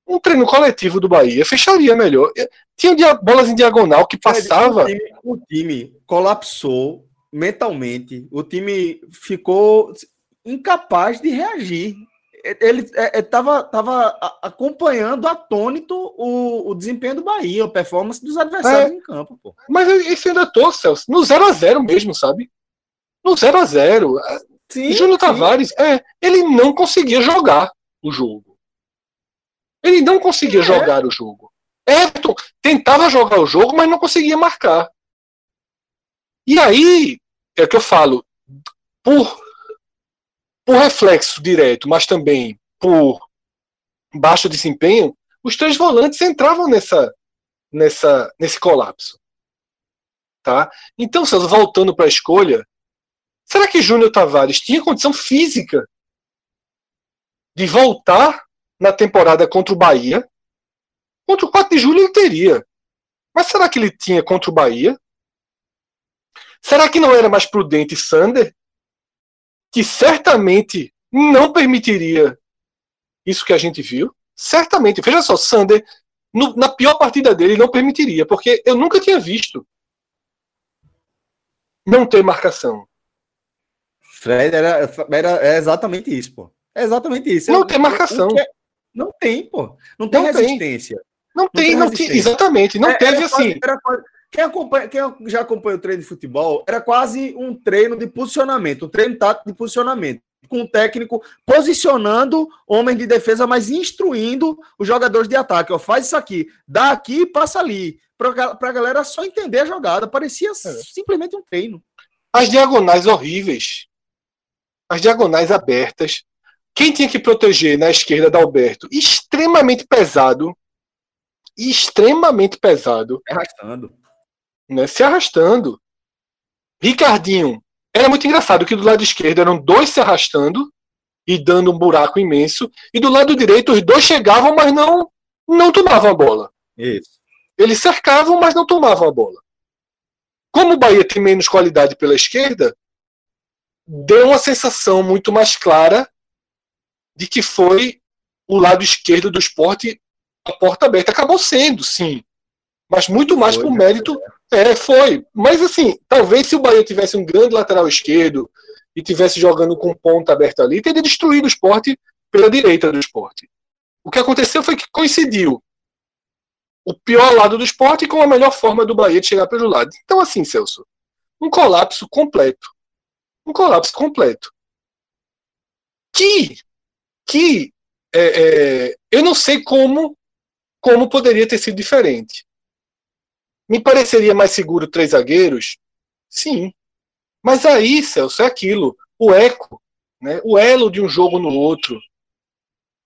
um treino coletivo do Bahia fecharia melhor. Tinha bolas em diagonal que passava. O time, o time colapsou mentalmente. O time ficou incapaz de reagir. Ele estava tava acompanhando atônito o, o desempenho do Bahia, a performance dos adversários é, em campo. Pô. Mas isso ainda tô, Celso, no 0x0 mesmo, sabe? No 0x0. Júnior Tavares, é, ele não conseguia jogar o jogo. Ele não conseguia é. jogar o jogo. Everton tentava jogar o jogo, mas não conseguia marcar. E aí, é o que eu falo, por, por reflexo direto, mas também por baixo desempenho, os três volantes entravam nessa, nessa, nesse colapso. Tá? Então, Celso, voltando para a escolha, será que Júnior Tavares tinha condição física de voltar na temporada contra o Bahia? Contra o 4 de julho ele teria. Mas será que ele tinha contra o Bahia? Será que não era mais prudente Sander? Que certamente não permitiria isso que a gente viu? Certamente. Veja só, Sander, no, na pior partida dele, não permitiria, porque eu nunca tinha visto não ter marcação. Fred era, era é exatamente isso, pô. É exatamente isso. Não eu, tem marcação. É, não tem, pô. Não tem não resistência. Tem. Não, tem, não tem, exatamente. Não é, teve assim. Quase, quase, quem, acompanha, quem já acompanha o treino de futebol, era quase um treino de posicionamento, um treino tático de posicionamento com o técnico posicionando homens de defesa, mas instruindo os jogadores de ataque. Ó, faz isso aqui, dá aqui e passa ali. Para a galera só entender a jogada. Parecia é. simplesmente um treino. As diagonais horríveis. As diagonais abertas. Quem tinha que proteger na esquerda da Alberto? Extremamente pesado. Extremamente pesado. Arrastando. Né? Se arrastando. Ricardinho era muito engraçado que do lado esquerdo eram dois se arrastando e dando um buraco imenso, e do lado direito os dois chegavam, mas não não tomavam a bola. Isso. Eles cercavam, mas não tomavam a bola. Como o Bahia tem menos qualidade pela esquerda, deu uma sensação muito mais clara de que foi o lado esquerdo do esporte a porta aberta. Acabou sendo, sim. Mas muito mais foi, por né? É, foi. Mas assim, talvez se o Bahia tivesse um grande lateral esquerdo e tivesse jogando com ponta aberta ali, teria destruído o esporte pela direita do esporte. O que aconteceu foi que coincidiu o pior lado do esporte com a melhor forma do Bahia de chegar pelo lado. Então, assim, Celso, um colapso completo. Um colapso completo. Que, que é, é, eu não sei como, como poderia ter sido diferente. Me pareceria mais seguro três zagueiros? Sim. Mas aí, Celso, é aquilo. O eco, né? o elo de um jogo no outro,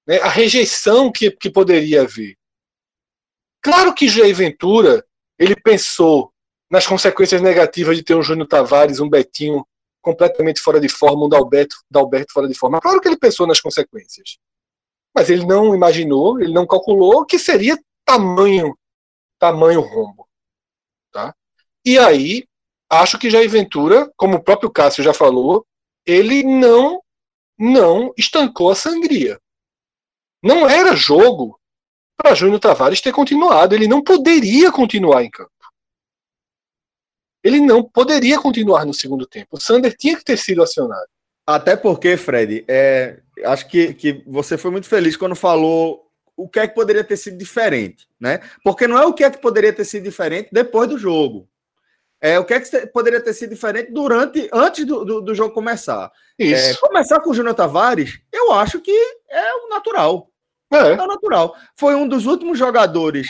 né? a rejeição que, que poderia haver. Claro que Jair Ventura ele pensou nas consequências negativas de ter um Júnior Tavares, um Betinho completamente fora de forma, um Dalberto, Dalberto fora de forma. Claro que ele pensou nas consequências. Mas ele não imaginou, ele não calculou que seria tamanho tamanho rombo. E aí, acho que Jair Ventura, como o próprio Cássio já falou, ele não não estancou a sangria. Não era jogo para Júnior Tavares ter continuado. Ele não poderia continuar em campo. Ele não poderia continuar no segundo tempo. O Sander tinha que ter sido acionado. Até porque, Fred, é, acho que, que você foi muito feliz quando falou o que é que poderia ter sido diferente, né? Porque não é o que é que poderia ter sido diferente depois do jogo. É o que é que poderia ter sido diferente durante, antes do, do, do jogo começar. É, começar com o Júnior Tavares, eu acho que é o natural. É. é o natural. Foi um dos últimos jogadores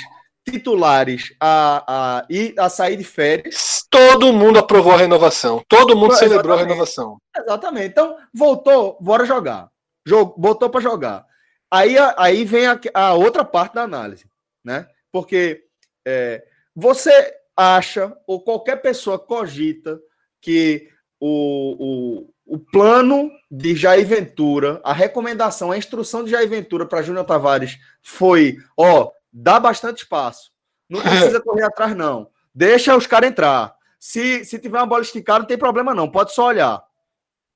titulares a, a, a sair de férias. Todo mundo aprovou a renovação. Todo mundo Exatamente. celebrou a renovação. Exatamente. Então, voltou, bora jogar. Jogo, botou para jogar. Aí, aí vem a, a, outra parte da análise, né? Porque é, você acha, ou qualquer pessoa cogita, que o, o, o plano de Jair Ventura, a recomendação, a instrução de Jair Ventura para Júnior Tavares foi: ó, dá bastante espaço. Não precisa correr atrás, não. Deixa os caras entrar. Se, se tiver uma bola esticada, não tem problema, não. Pode só olhar.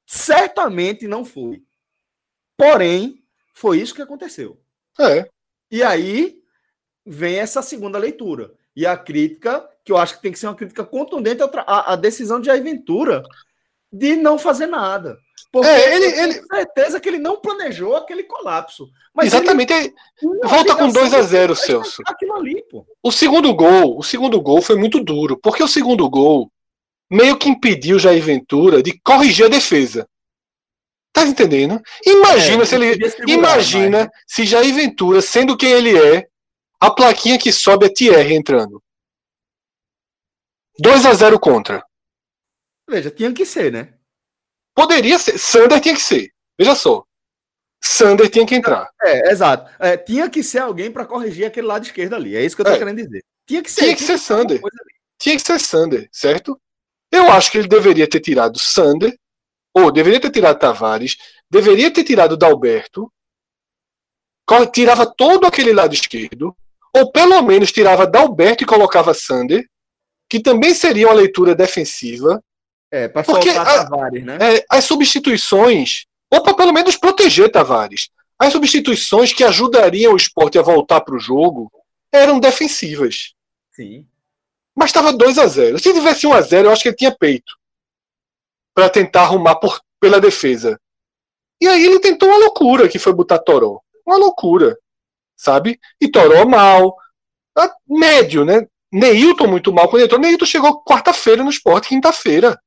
Certamente não foi. Porém, foi isso que aconteceu. É. E aí vem essa segunda leitura. E a crítica, que eu acho que tem que ser uma crítica contundente à, decisão de Jair Ventura de não fazer nada. Porque é, ele, ele... certeza que ele não planejou aquele colapso. Mas Exatamente. Ele... Volta com 2 a 0 Celso. Ali, o segundo gol, o segundo gol foi muito duro, porque o segundo gol meio que impediu Jair Ventura de corrigir a defesa. Tá entendendo? Imagina é, se ele. Imagina mais. se Jair Ventura, sendo quem ele é, a plaquinha que sobe é Thierry entrando. 2 a 0 contra. Veja, tinha que ser, né? Poderia ser. Sander tinha que ser. Veja só. Sander tinha que entrar. É, exato. É, tinha que ser alguém para corrigir aquele lado esquerdo ali. É isso que eu tô é. querendo dizer. Tinha que ser, tinha que ser Sander. Tinha que ser Sander, certo? Eu acho que ele deveria ter tirado Sander, ou deveria ter tirado Tavares, deveria ter tirado Dalberto, tirava todo aquele lado esquerdo, ou pelo menos tirava Dalberto e colocava Sander, que também seria uma leitura defensiva. É, para soltar a, Tavares, né? É, as substituições, ou para pelo menos proteger Tavares. As substituições que ajudariam o esporte a voltar para o jogo eram defensivas. Sim. Mas estava 2 a 0 Se tivesse 1 a 0 eu acho que ele tinha peito para tentar arrumar por, pela defesa. E aí ele tentou uma loucura, que foi botar Toró. Uma loucura, sabe? E Toró mal. Médio, né? Neilton muito mal quando entrou. Neilton chegou quarta-feira no esporte, quinta-feira.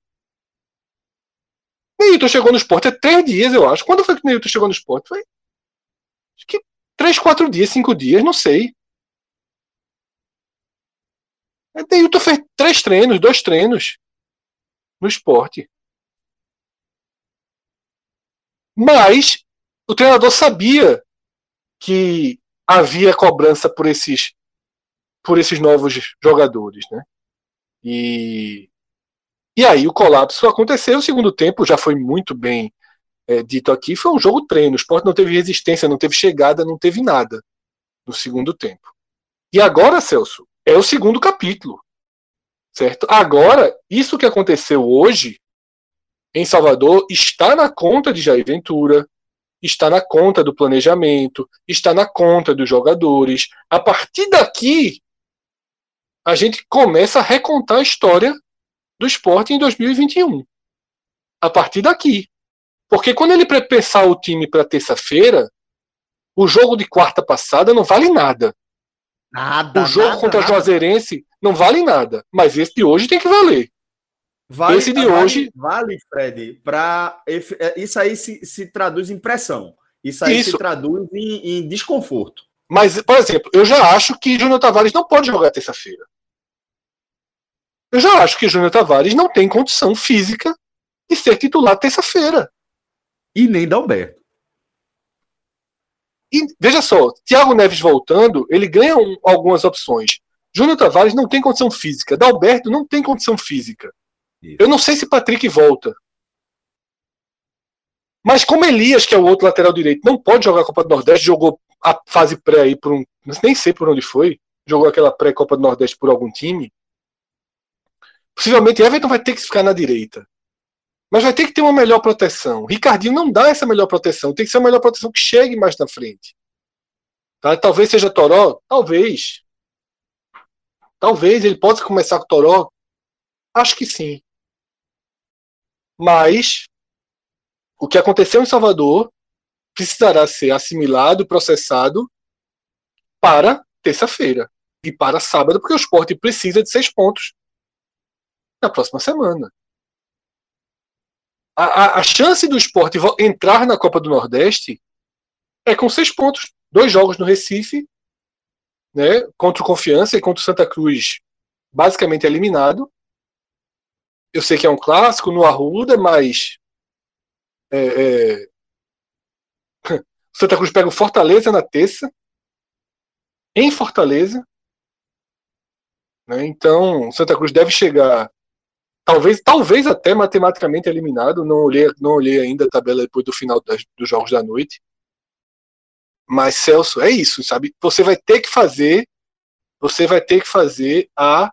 Neilton chegou no esporte há três dias, eu acho. Quando foi que Neilton chegou no esporte? Foi. Acho que três, quatro dias, cinco dias, não sei. Neilton fez três treinos, dois treinos no esporte. Mas o treinador sabia que havia cobrança por esses por esses novos jogadores, né? E, e aí o colapso aconteceu. O segundo tempo já foi muito bem é, dito aqui. Foi um jogo treino. O esporte não teve resistência, não teve chegada, não teve nada no segundo tempo. E agora, Celso, é o segundo capítulo. Certo? Agora, isso que aconteceu hoje em Salvador está na conta de Jair Ventura, está na conta do planejamento, está na conta dos jogadores. A partir daqui, a gente começa a recontar a história do esporte em 2021. A partir daqui. Porque quando ele pensar o time para terça-feira, o jogo de quarta passada não vale nada. Nada. O jogo nada, contra nada. a Juazeirense não vale nada. Mas esse de hoje tem que valer. Vale, esse de vale, hoje. Vale, Fred, para. É, isso aí se, se traduz em pressão. Isso aí Isso. se traduz em, em desconforto. Mas, por exemplo, eu já acho que Júnior Tavares não pode jogar terça-feira. Eu já acho que Júnior Tavares não tem condição física de ser titular terça-feira. E nem Dalberto. E veja só, Thiago Neves voltando, ele ganha um, algumas opções. Júnior Tavares não tem condição física. Dalberto não tem condição física. Isso. Eu não sei se Patrick volta. Mas como Elias, que é o outro lateral direito, não pode jogar a Copa do Nordeste, jogou a fase pré aí por um. Nem sei por onde foi. Jogou aquela pré-Copa do Nordeste por algum time. Possivelmente Everton vai ter que ficar na direita. Mas vai ter que ter uma melhor proteção. Ricardinho não dá essa melhor proteção. Tem que ser uma melhor proteção que chegue mais na frente. Tá? Talvez seja Toró. Talvez. Talvez ele possa começar com Toró. Acho que sim. Mas o que aconteceu em Salvador precisará ser assimilado, processado para terça-feira e para sábado, porque o esporte precisa de seis pontos na próxima semana. A, a, a, chance do esporte entrar na Copa do Nordeste é com seis pontos. Dois jogos no Recife, né, contra o Confiança e contra o Santa Cruz, basicamente eliminado. Eu sei que é um clássico no Arruda, mas é, é... <laughs> Santa Cruz pega o Fortaleza na terça, em Fortaleza. Né? Então, Santa Cruz deve chegar talvez, talvez até matematicamente eliminado. Não olhei, não olhei ainda a tabela depois do final das, dos jogos da noite. Mas Celso, é isso, sabe? Você vai ter que fazer, você vai ter que fazer a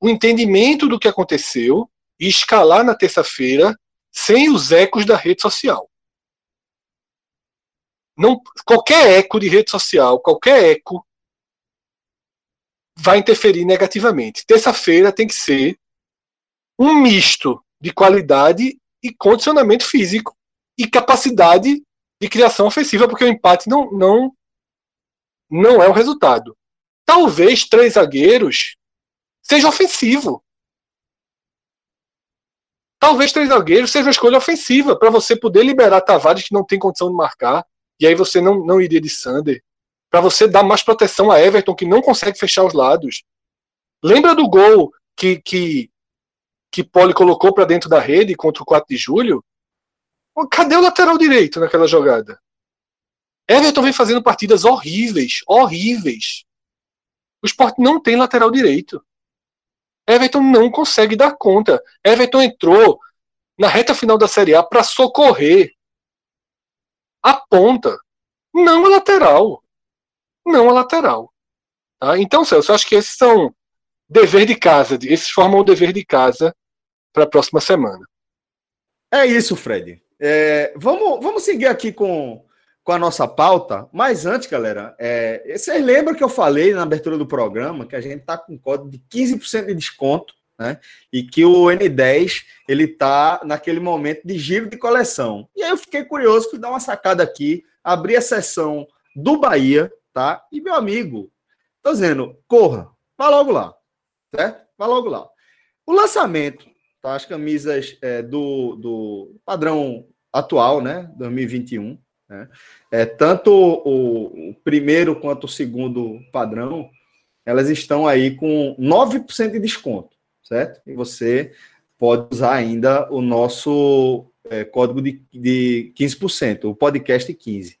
o entendimento do que aconteceu e escalar na terça-feira sem os ecos da rede social. Não, qualquer eco de rede social, qualquer eco vai interferir negativamente. Terça-feira tem que ser um misto de qualidade e condicionamento físico e capacidade de criação ofensiva, porque o empate não, não, não é o resultado. Talvez três zagueiros seja ofensivo. Talvez três zagueiros seja uma escolha ofensiva para você poder liberar Tavares que não tem condição de marcar, e aí você não, não iria de Sander, para você dar mais proteção a Everton que não consegue fechar os lados. Lembra do gol que, que que Poli colocou para dentro da rede contra o 4 de julho, Cadê o lateral direito naquela jogada? Everton vem fazendo partidas horríveis, horríveis. O esporte não tem lateral direito. Everton não consegue dar conta. Everton entrou na reta final da Série A para socorrer a ponta, não a lateral. Não a lateral. Tá? Então, Celso, eu acho que esses são dever de casa. Esses formam o dever de casa para a próxima semana. É isso, Fred. É, vamos, vamos seguir aqui com, com a nossa pauta. Mas antes, galera, é, vocês lembram que eu falei na abertura do programa que a gente está com código de 15% de desconto, né? E que o N10 ele tá naquele momento de giro de coleção. E aí eu fiquei curioso, fui dar uma sacada aqui, abri a sessão do Bahia, tá? E meu amigo, tô dizendo, corra, vá logo lá, certo? Vá logo lá. O lançamento, tá? As camisas é, do, do padrão atual, né? 2021 né? É, tanto o, o, primeiro quanto o segundo padrão, elas estão aí com 9% de desconto, certo? E você pode usar ainda o nosso é, código de, de 15%, o podcast 15.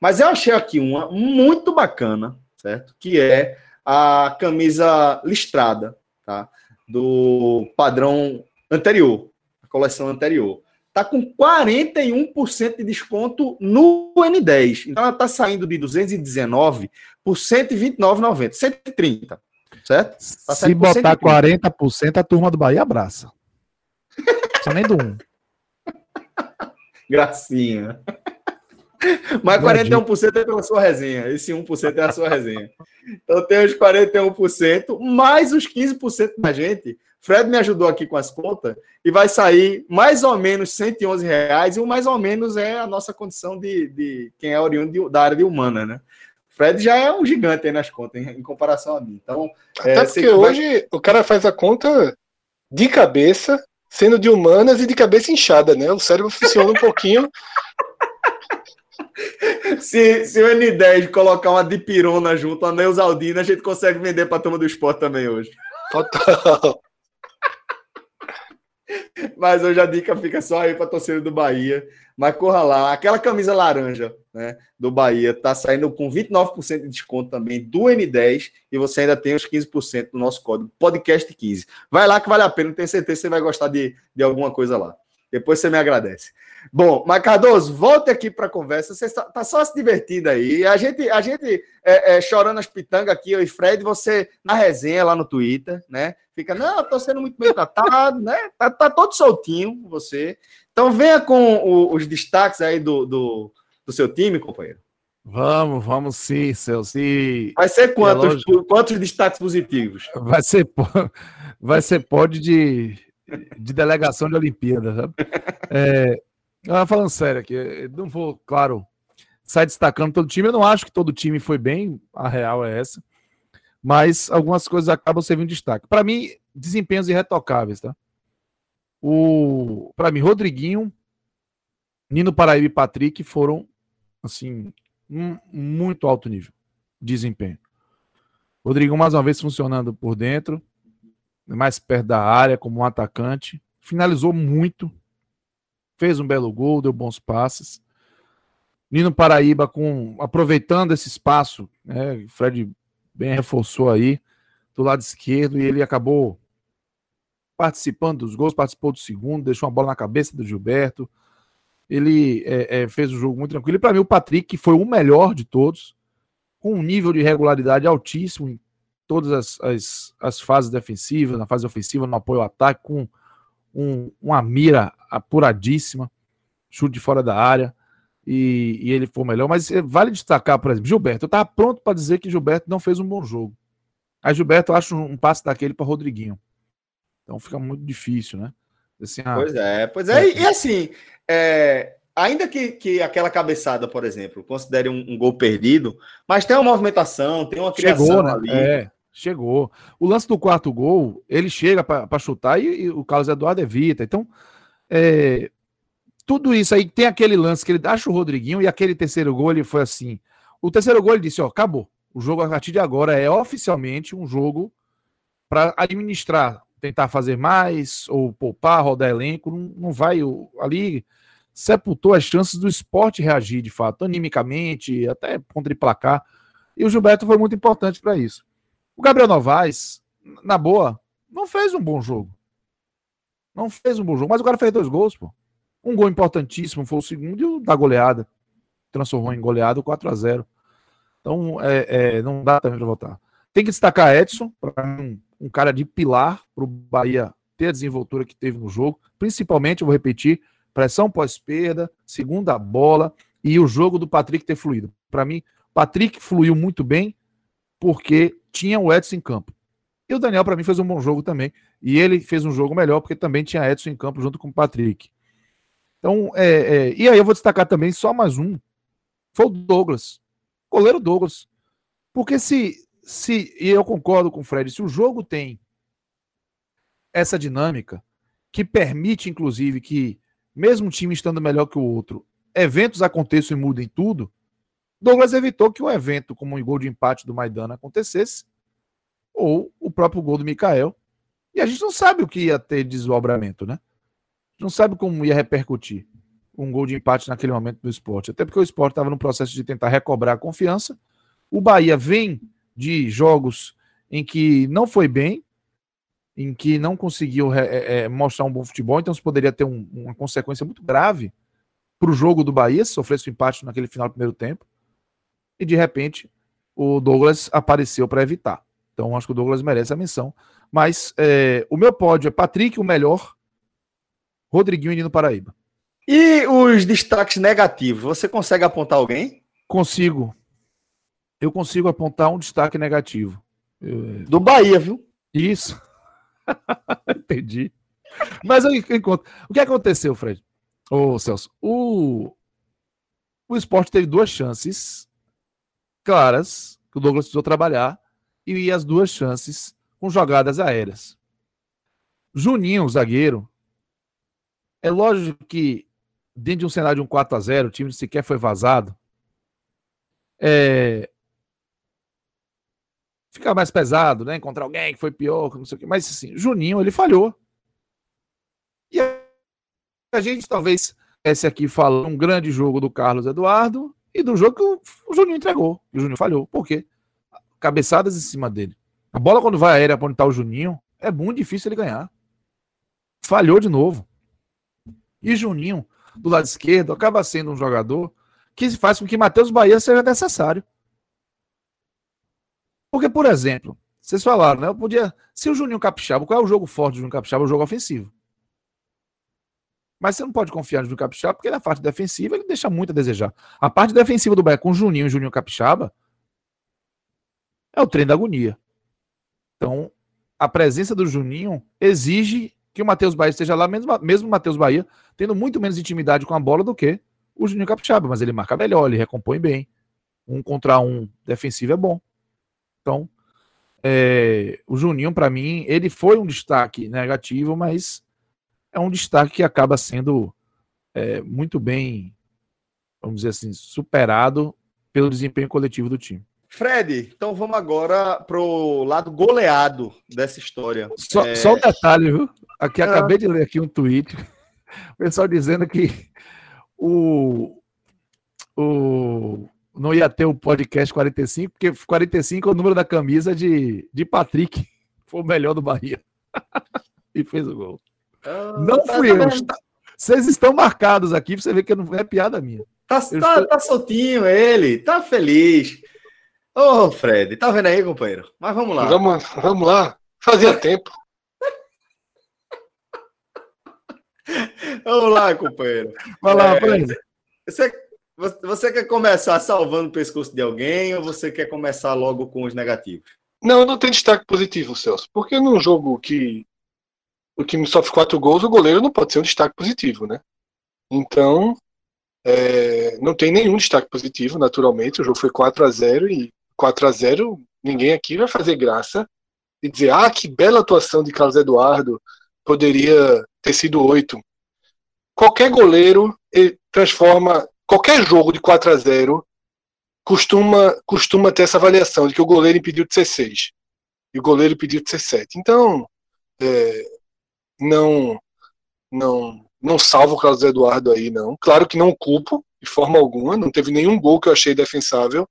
Mas eu achei aqui uma muito bacana, certo? Que é a camisa listrada, tá? Do padrão anterior, a coleção anterior está com 41% de desconto no N10. Então ela está saindo de 219 por 129,90, 130, certo? Tá Se botar 40%, a turma do Bahia abraça. Só nem do 1. <laughs> Gracinha. Mas 41% é pela sua resenha. Esse 1% é a sua resenha. Então tem os 41%, mais os 15% da gente Fred me ajudou aqui com as contas e vai sair mais ou menos 111 reais, e o mais ou menos é a nossa condição de, de quem é oriundo da área de humana, né? Fred já é um gigante aí nas contas, em, em comparação a mim. Então, Até é, porque hoje vai... o cara faz a conta de cabeça, sendo de humanas e de cabeça inchada, né? O cérebro funciona um pouquinho. <laughs> se, se o N10 colocar uma dipirona junto, a Neusaldina, a gente consegue vender para a turma do esporte também hoje. Total. Mas hoje a dica fica só aí para torcida do Bahia. Mas corra lá. Aquela camisa laranja né, do Bahia tá saindo com 29% de desconto também do N10 e você ainda tem os 15% do nosso código podcast15. Vai lá que vale a pena, tenho certeza que você vai gostar de, de alguma coisa lá. Depois você me agradece. Bom, mas Cardoso, volte aqui para a conversa. Você está tá só se divertindo aí. A gente, a gente é, é, chorando as pitangas aqui, eu e Fred, você na resenha lá no Twitter, né? Fica, não, estou sendo muito bem tratado, né? Tá, tá todo soltinho você. Então venha com o, os destaques aí do, do, do, seu time, companheiro. Vamos, vamos sim, Celso. Vai ser quantos, quantos destaques positivos? Vai ser, vai ser pode de de delegação de Olimpíada, sabe? É, <laughs> falando sério aqui, não vou, claro, sair destacando todo time. Eu não acho que todo time foi bem, a real é essa. Mas algumas coisas acabam servindo de destaque. Para mim, desempenhos irretocáveis, tá? O, para mim, Rodriguinho, Nino Paraíba e Patrick foram, assim, um, muito alto nível de desempenho. Rodriguinho, mais uma vez, funcionando por dentro mais perto da área como um atacante. Finalizou muito. Fez um belo gol, deu bons passes. Nino Paraíba com aproveitando esse espaço, né? Fred bem reforçou aí do lado esquerdo e ele acabou participando dos gols, participou do segundo, deixou uma bola na cabeça do Gilberto. Ele é, é, fez o jogo muito tranquilo. E para mim, o Patrick foi o melhor de todos, com um nível de regularidade altíssimo em todas as, as, as, fases defensivas, na fase ofensiva, no apoio ao ataque, com um, uma mira apuradíssima, chute de fora da área, e, e, ele foi melhor. Mas eh, vale destacar, por exemplo, Gilberto. Eu estava pronto para dizer que Gilberto não fez um bom jogo. Aí Gilberto, eu acho um passe daquele para Rodriguinho. Então fica muito difícil, né? Assim, ah, pois é, pois é. E, e assim, é, ainda que, que aquela cabeçada, por exemplo, considere um, um, gol perdido, mas tem uma movimentação, tem uma criação chegou, né? ali. É, chegou. O lance do quarto gol, ele chega para chutar e, e, o Carlos Eduardo evita. Então, é, tudo isso aí tem aquele lance que ele acha o Rodriguinho e aquele terceiro gol ele foi assim. O terceiro gol ele disse: ó, acabou. O jogo a partir de agora é oficialmente um jogo para administrar, tentar fazer mais ou poupar, rodar elenco. Não, não vai ali sepultou as chances do esporte reagir, de fato, animicamente, até contra placar. E o Gilberto foi muito importante para isso. O Gabriel Novaes, na boa, não fez um bom jogo. Não fez um bom jogo, mas o cara fez dois gols, pô. Um gol importantíssimo foi o segundo e o da goleada. Transformou em goleada 4 a 0 Então, é, é, não dá também para votar. Tem que destacar Edson, um, um cara de pilar para o Bahia ter a desenvoltura que teve no jogo. Principalmente, eu vou repetir, pressão pós-perda, segunda bola e o jogo do Patrick ter fluído. Para mim, Patrick fluiu muito bem porque tinha o Edson em campo. E o Daniel, para mim, fez um bom jogo também. E ele fez um jogo melhor porque também tinha Edson em campo junto com o Patrick. Então, é, é, e aí eu vou destacar também só mais um. Foi o Douglas. Goleiro Douglas. Porque se, se, e eu concordo com o Fred, se o jogo tem essa dinâmica, que permite, inclusive, que mesmo um time estando melhor que o outro, eventos aconteçam e mudem tudo, Douglas evitou que um evento como o gol de empate do Maidana acontecesse, ou o próprio gol do Mikael. E a gente não sabe o que ia ter de desdobramento, né? A gente não sabe como ia repercutir um gol de empate naquele momento do esporte. Até porque o esporte estava no processo de tentar recobrar a confiança. O Bahia vem de jogos em que não foi bem, em que não conseguiu é, é, mostrar um bom futebol, então isso poderia ter um, uma consequência muito grave para o jogo do Bahia, se sofresse um empate naquele final do primeiro tempo. E de repente o Douglas apareceu para evitar. Então acho que o Douglas merece a menção. Mas é, o meu pódio é Patrick, o melhor, Rodriguinho e Nino Paraíba. E os destaques negativos, você consegue apontar alguém? Consigo. Eu consigo apontar um destaque negativo. Do Bahia, viu? Isso. <laughs> Entendi. Mas eu encontro. O que aconteceu, Fred? Ô, Celso, o, o esporte teve duas chances claras que o Douglas precisou trabalhar e as duas chances com jogadas aéreas. Juninho, zagueiro, é lógico que dentro de um cenário de um 4 a 0 o time sequer foi vazado. É, fica mais pesado, né? Encontrar alguém que foi pior, não sei o quê. Mas assim, Juninho, ele falhou. E a gente talvez esse aqui fala um grande jogo do Carlos Eduardo e do jogo que o, Juninho entregou. E o Juninho falhou. Por quê? Cabeçadas em cima dele. A bola, quando vai aérea para onde tá o Juninho, é muito difícil ele ganhar. Falhou de novo. E Juninho, do lado esquerdo, acaba sendo um jogador que faz com que Matheus Bahia seja necessário. Porque, por exemplo, vocês falaram, né? Eu podia. Se o Juninho Capixaba, qual é o jogo forte do Juninho Capixaba? É o jogo ofensivo. Mas você não pode confiar no Capixaba, porque na parte defensiva ele deixa muito a desejar. A parte defensiva do Bahia com Juninho e Juninho Capixaba é o trem da agonia. Então, a presença do Juninho exige que o Matheus Bahia esteja lá, mesmo, mesmo o Matheus Bahia tendo muito menos intimidade com a bola do que o Juninho Capixaba, mas ele marca melhor, ele recompõe bem. Um contra um defensivo é bom. Então, é, o Juninho, para mim, ele foi um destaque negativo, mas é um destaque que acaba sendo é, muito bem, vamos dizer assim, superado pelo desempenho coletivo do time. Fred, então vamos agora pro lado goleado dessa história. Só, é... só um detalhe, viu? Aqui ah. acabei de ler aqui um tweet, <laughs> o pessoal dizendo que o, o não ia ter o podcast 45, porque 45 é o número da camisa de, de Patrick, <laughs> foi o melhor do Bahia. <laughs> e fez o gol. Ah, não tá, fui eu. Tá, vocês estão marcados aqui pra você ver que não é piada minha. Tá, tá, estou... tá soltinho ele, tá feliz. Ô, oh, Fred, tá vendo aí, companheiro? Mas vamos lá. Vamos, vamos lá. Fazia tempo. vamos lá, companheiro. Vai lá, é, Fred. Você você quer começar salvando o pescoço de alguém ou você quer começar logo com os negativos? Não, não tem destaque positivo, Celso. Porque num jogo que o time sofre quatro gols, o goleiro não pode ser um destaque positivo, né? Então, é, não tem nenhum destaque positivo, naturalmente. O jogo foi 4 a 0 e 4 a 0 ninguém aqui vai fazer graça e dizer, ah, que bela atuação de Carlos Eduardo, poderia ter sido 8. Qualquer goleiro transforma qualquer jogo de 4 a 0 costuma, costuma ter essa avaliação de que o goleiro impediu de ser 6 e o goleiro impediu de ser 7. Então, é, não, não, não salvo o Carlos Eduardo aí, não. Claro que não culpo, de forma alguma. Não teve nenhum gol que eu achei defensável.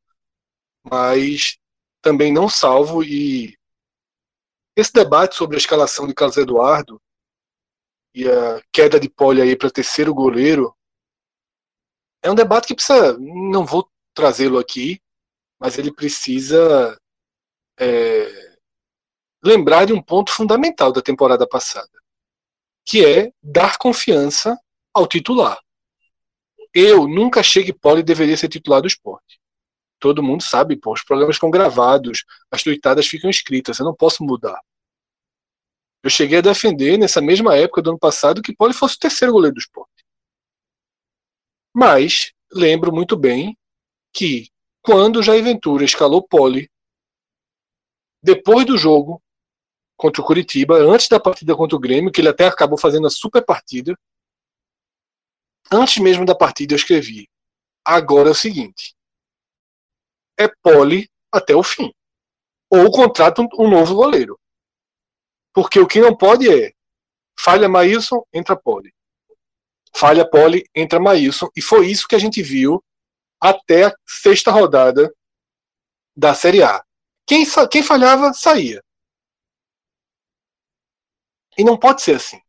Mas também não salvo. E esse debate sobre a escalação de Carlos Eduardo e a queda de pole aí para terceiro goleiro é um debate que precisa. Não vou trazê-lo aqui, mas ele precisa é, lembrar de um ponto fundamental da temporada passada que é dar confiança ao titular. Eu nunca achei que Poli deveria ser titular do esporte. Todo mundo sabe, pô, os programas ficam gravados, as tuitadas ficam escritas, eu não posso mudar. Eu cheguei a defender nessa mesma época do ano passado que Poli fosse o terceiro goleiro do esporte. Mas lembro muito bem que quando Jair Ventura escalou Poli, depois do jogo, contra o Curitiba, antes da partida contra o Grêmio, que ele até acabou fazendo a super partida. Antes mesmo da partida eu escrevi: agora é o seguinte, é pole até o fim. Ou contrata um, novo goleiro. Porque o que não pode é falha Maílson, entra pole. Falha pole, entra Maílson. E foi isso que a gente viu até a sexta rodada da Série A. Quem, quem falhava, saía. E não pode ser assim.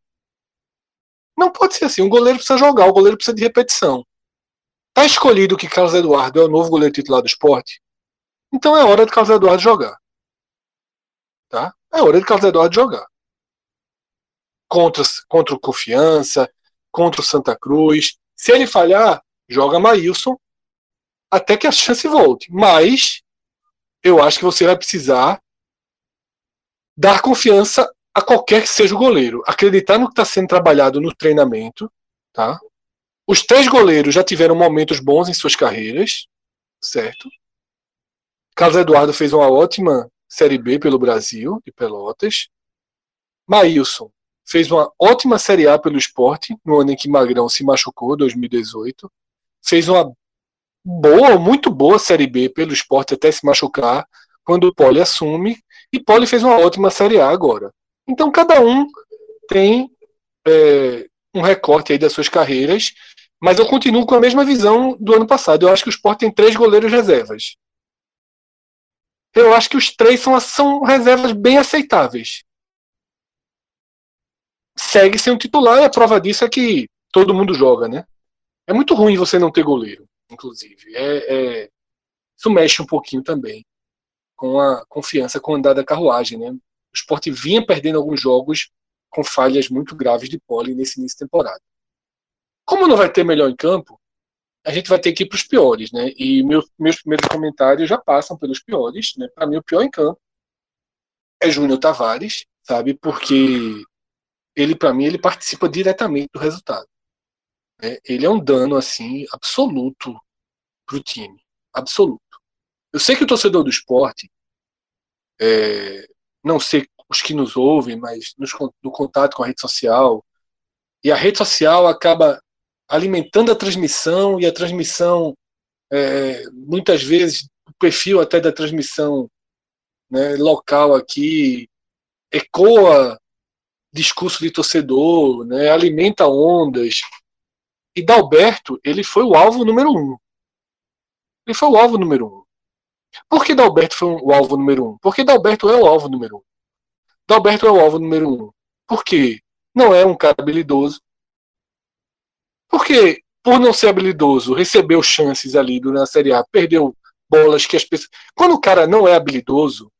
Não pode ser assim. Um goleiro precisa jogar, o goleiro precisa de repetição. Tá escolhido que Carlos Eduardo é o novo goleiro titular do esporte? Então é hora de Carlos Eduardo jogar. Tá? É hora de Carlos Eduardo jogar. Contra, contra o Confiança, contra o Santa Cruz. Se ele falhar, joga Maílson até que a chance volte. Mas eu acho que você vai precisar dar confiança a qualquer que seja o goleiro. Acreditar no que está sendo trabalhado no treinamento, tá? Os três goleiros já tiveram momentos bons em suas carreiras, certo? Carlos Eduardo fez uma ótima Série B pelo Brasil, de Pelotas. Maílson fez uma ótima Série A pelo esporte, no ano em que Magrão se machucou, 2018. Fez uma boa, muito boa Série B pelo esporte até se machucar, quando o Poli assume. E Poli fez uma ótima Série A agora. Então, cada um tem é, um recorte aí das suas carreiras, mas eu continuo com a mesma visão do ano passado. Eu acho que o Sport tem três goleiros reservas. Eu acho que os três são, são reservas bem aceitáveis. Segue sem um titular e a prova disso é que todo mundo joga, né? É muito ruim você não ter goleiro, inclusive. É, é, isso mexe um pouquinho também com a confiança com o andar da carruagem, né? O esporte vinha perdendo alguns jogos com falhas muito graves de pole nesse início de temporada. Como não vai ter melhor em campo, a gente vai ter que ir para os piores, né? E meus, meus primeiros comentários já passam pelos piores, né? Para mim, o pior em campo é Júnior Tavares, sabe? Porque ele, para mim, ele participa diretamente do resultado. Né? Ele é um dano, assim, absoluto para o time. Absoluto. Eu sei que o torcedor do esporte é, não sei os que nos ouvem, mas nos, no contato com a rede social. E a rede social acaba alimentando a transmissão e a transmissão, é, muitas vezes, o perfil até da transmissão né, local aqui ecoa discurso de torcedor, né, alimenta ondas. E Dalberto, ele foi o alvo número um. Ele foi o alvo número um. Por que Dalberto foi o alvo número um? Porque Dalberto é o alvo número um. Dalberto é o alvo número um. Por quê? Não é um cara habilidoso. Porque, por não ser habilidoso, recebeu chances ali durante a Série A, perdeu bolas que as pessoas. Quando o cara não é habilidoso,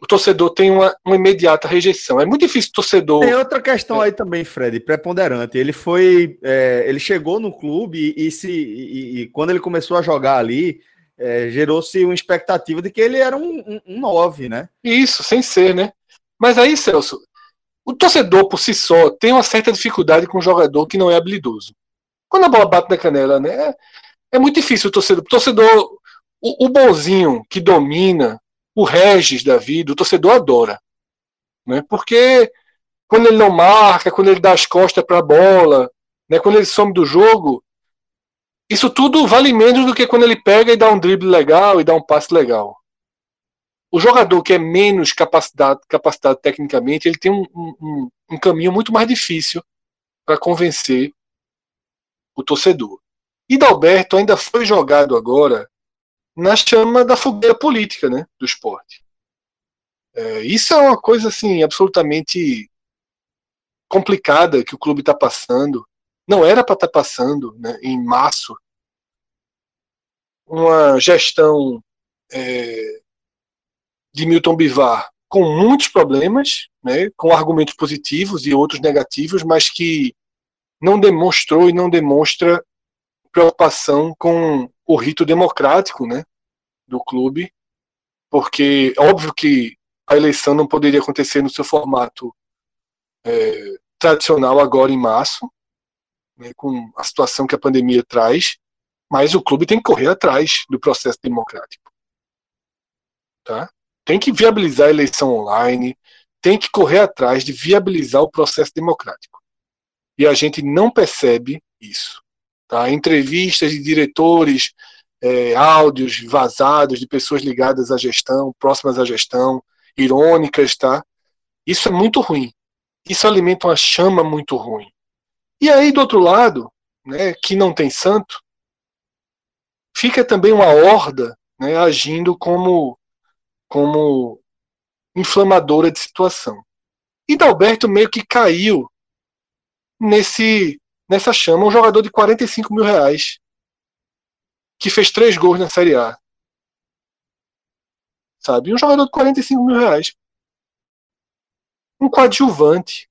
o torcedor tem uma, uma imediata rejeição. É muito difícil o torcedor. Tem outra questão aí também, Fred, preponderante. Ele foi. É, ele chegou no clube e, se, e, e, quando ele começou a jogar ali, é, gerou-se uma expectativa de que ele era um, um, um né? Isso, sem ser, né? Mas aí, Celso, o torcedor por si só tem uma certa dificuldade com um jogador que não é habilidoso. Quando a bola bate na canela, né? É, é muito difícil o torcedor. O torcedor, o, o bonzinho que domina, o Regis da vida, o torcedor adora. Né? Porque quando ele não marca, quando ele dá as costas para a bola, né? quando ele some do jogo, isso tudo vale menos do que quando ele pega e dá um drible legal e dá um passe legal. O jogador que é menos capacitado, tecnicamente, ele tem um, um, um caminho muito mais difícil para convencer o torcedor. E Dalberto ainda foi jogado agora na chama da fogueira política né, do esporte. É, isso é uma coisa assim absolutamente complicada que o clube está passando. Não era para estar tá passando né, em março. Uma gestão é, de Milton Bivar com muitos problemas, né, com argumentos positivos e outros negativos, mas que não demonstrou e não demonstra preocupação com o rito democrático né, do clube, porque óbvio que a eleição não poderia acontecer no seu formato é, tradicional agora em março, né, com a situação que a pandemia traz, mas o clube tem que correr atrás do processo democrático. Tá? Tem que viabilizar a eleição online, tem que correr atrás de viabilizar o processo democrático. E a gente não percebe isso. Tá? Entrevistas de diretores, é, áudios vazados de pessoas ligadas à gestão, próximas à gestão, irônicas, tá? Isso é muito ruim. Isso alimenta uma chama muito ruim. E aí, do outro lado, né, que não tem santo, fica também uma horda né, agindo como, como inflamadora de situação. E Dalberto meio que caiu nesse nessa chama, um jogador de 45 mil reais, que fez três gols na Série A. Sabe? Um jogador de 45 mil reais. Um coadjuvante.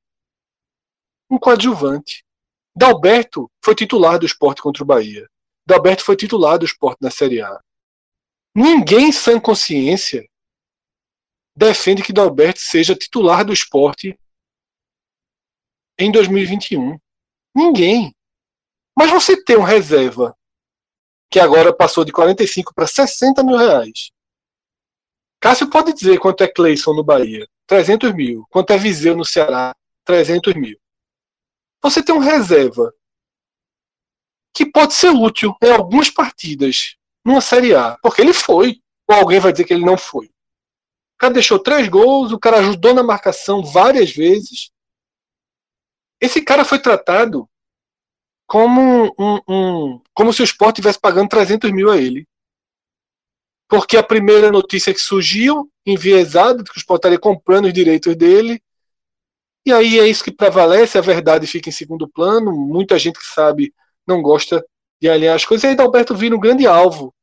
Um coadjuvante. Dalberto foi titular do esporte contra o Bahia. Dalberto foi titular do esporte na Série A. Ninguém sem consciência defende que Dalberto seja titular do esporte em 2021. Ninguém. Mas você tem um reserva que agora passou de 45 para 60 mil reais. Cássio pode dizer quanto é Cleison no Bahia. 300 mil. Quanto é Viseu no Ceará? 300 mil. Você tem um reserva que pode ser útil em algumas partidas numa Série A. Porque ele foi. Ou alguém vai dizer que ele não foi. O cara deixou três gols, o cara ajudou na marcação várias vezes. Esse cara foi tratado como um, um como se o esporte estivesse pagando 300 mil a ele. Porque a primeira notícia que surgiu, enviesada, que o esporte estaria comprando os direitos dele, e aí é isso que prevalece, a verdade fica em segundo plano, muita gente que sabe não gosta de alinhar as coisas, e aí Dalberto vira um grande alvo.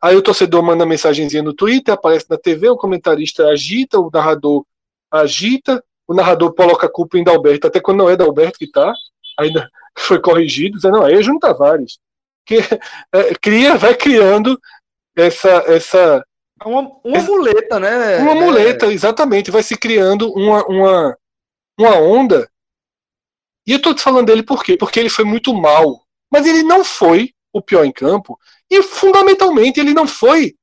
Aí o torcedor manda mensagenzinha no Twitter, aparece na TV, o comentarista agita, o narrador agita, o narrador coloca a culpa em Dalberto, até quando não é Dalberto que tá, ainda <laughs> foi corrigido, dizendo, não, é Júnior Tavares. Que <laughs> é, cria, vai criando essa. essa é uma, uma essa, muleta, né? Uma é. muleta, exatamente. Vai se criando uma, uma, uma onda. E eu tô te falando dele por quê? Porque ele foi muito mal. Mas ele não foi o pior em campo. E fundamentalmente ele não foi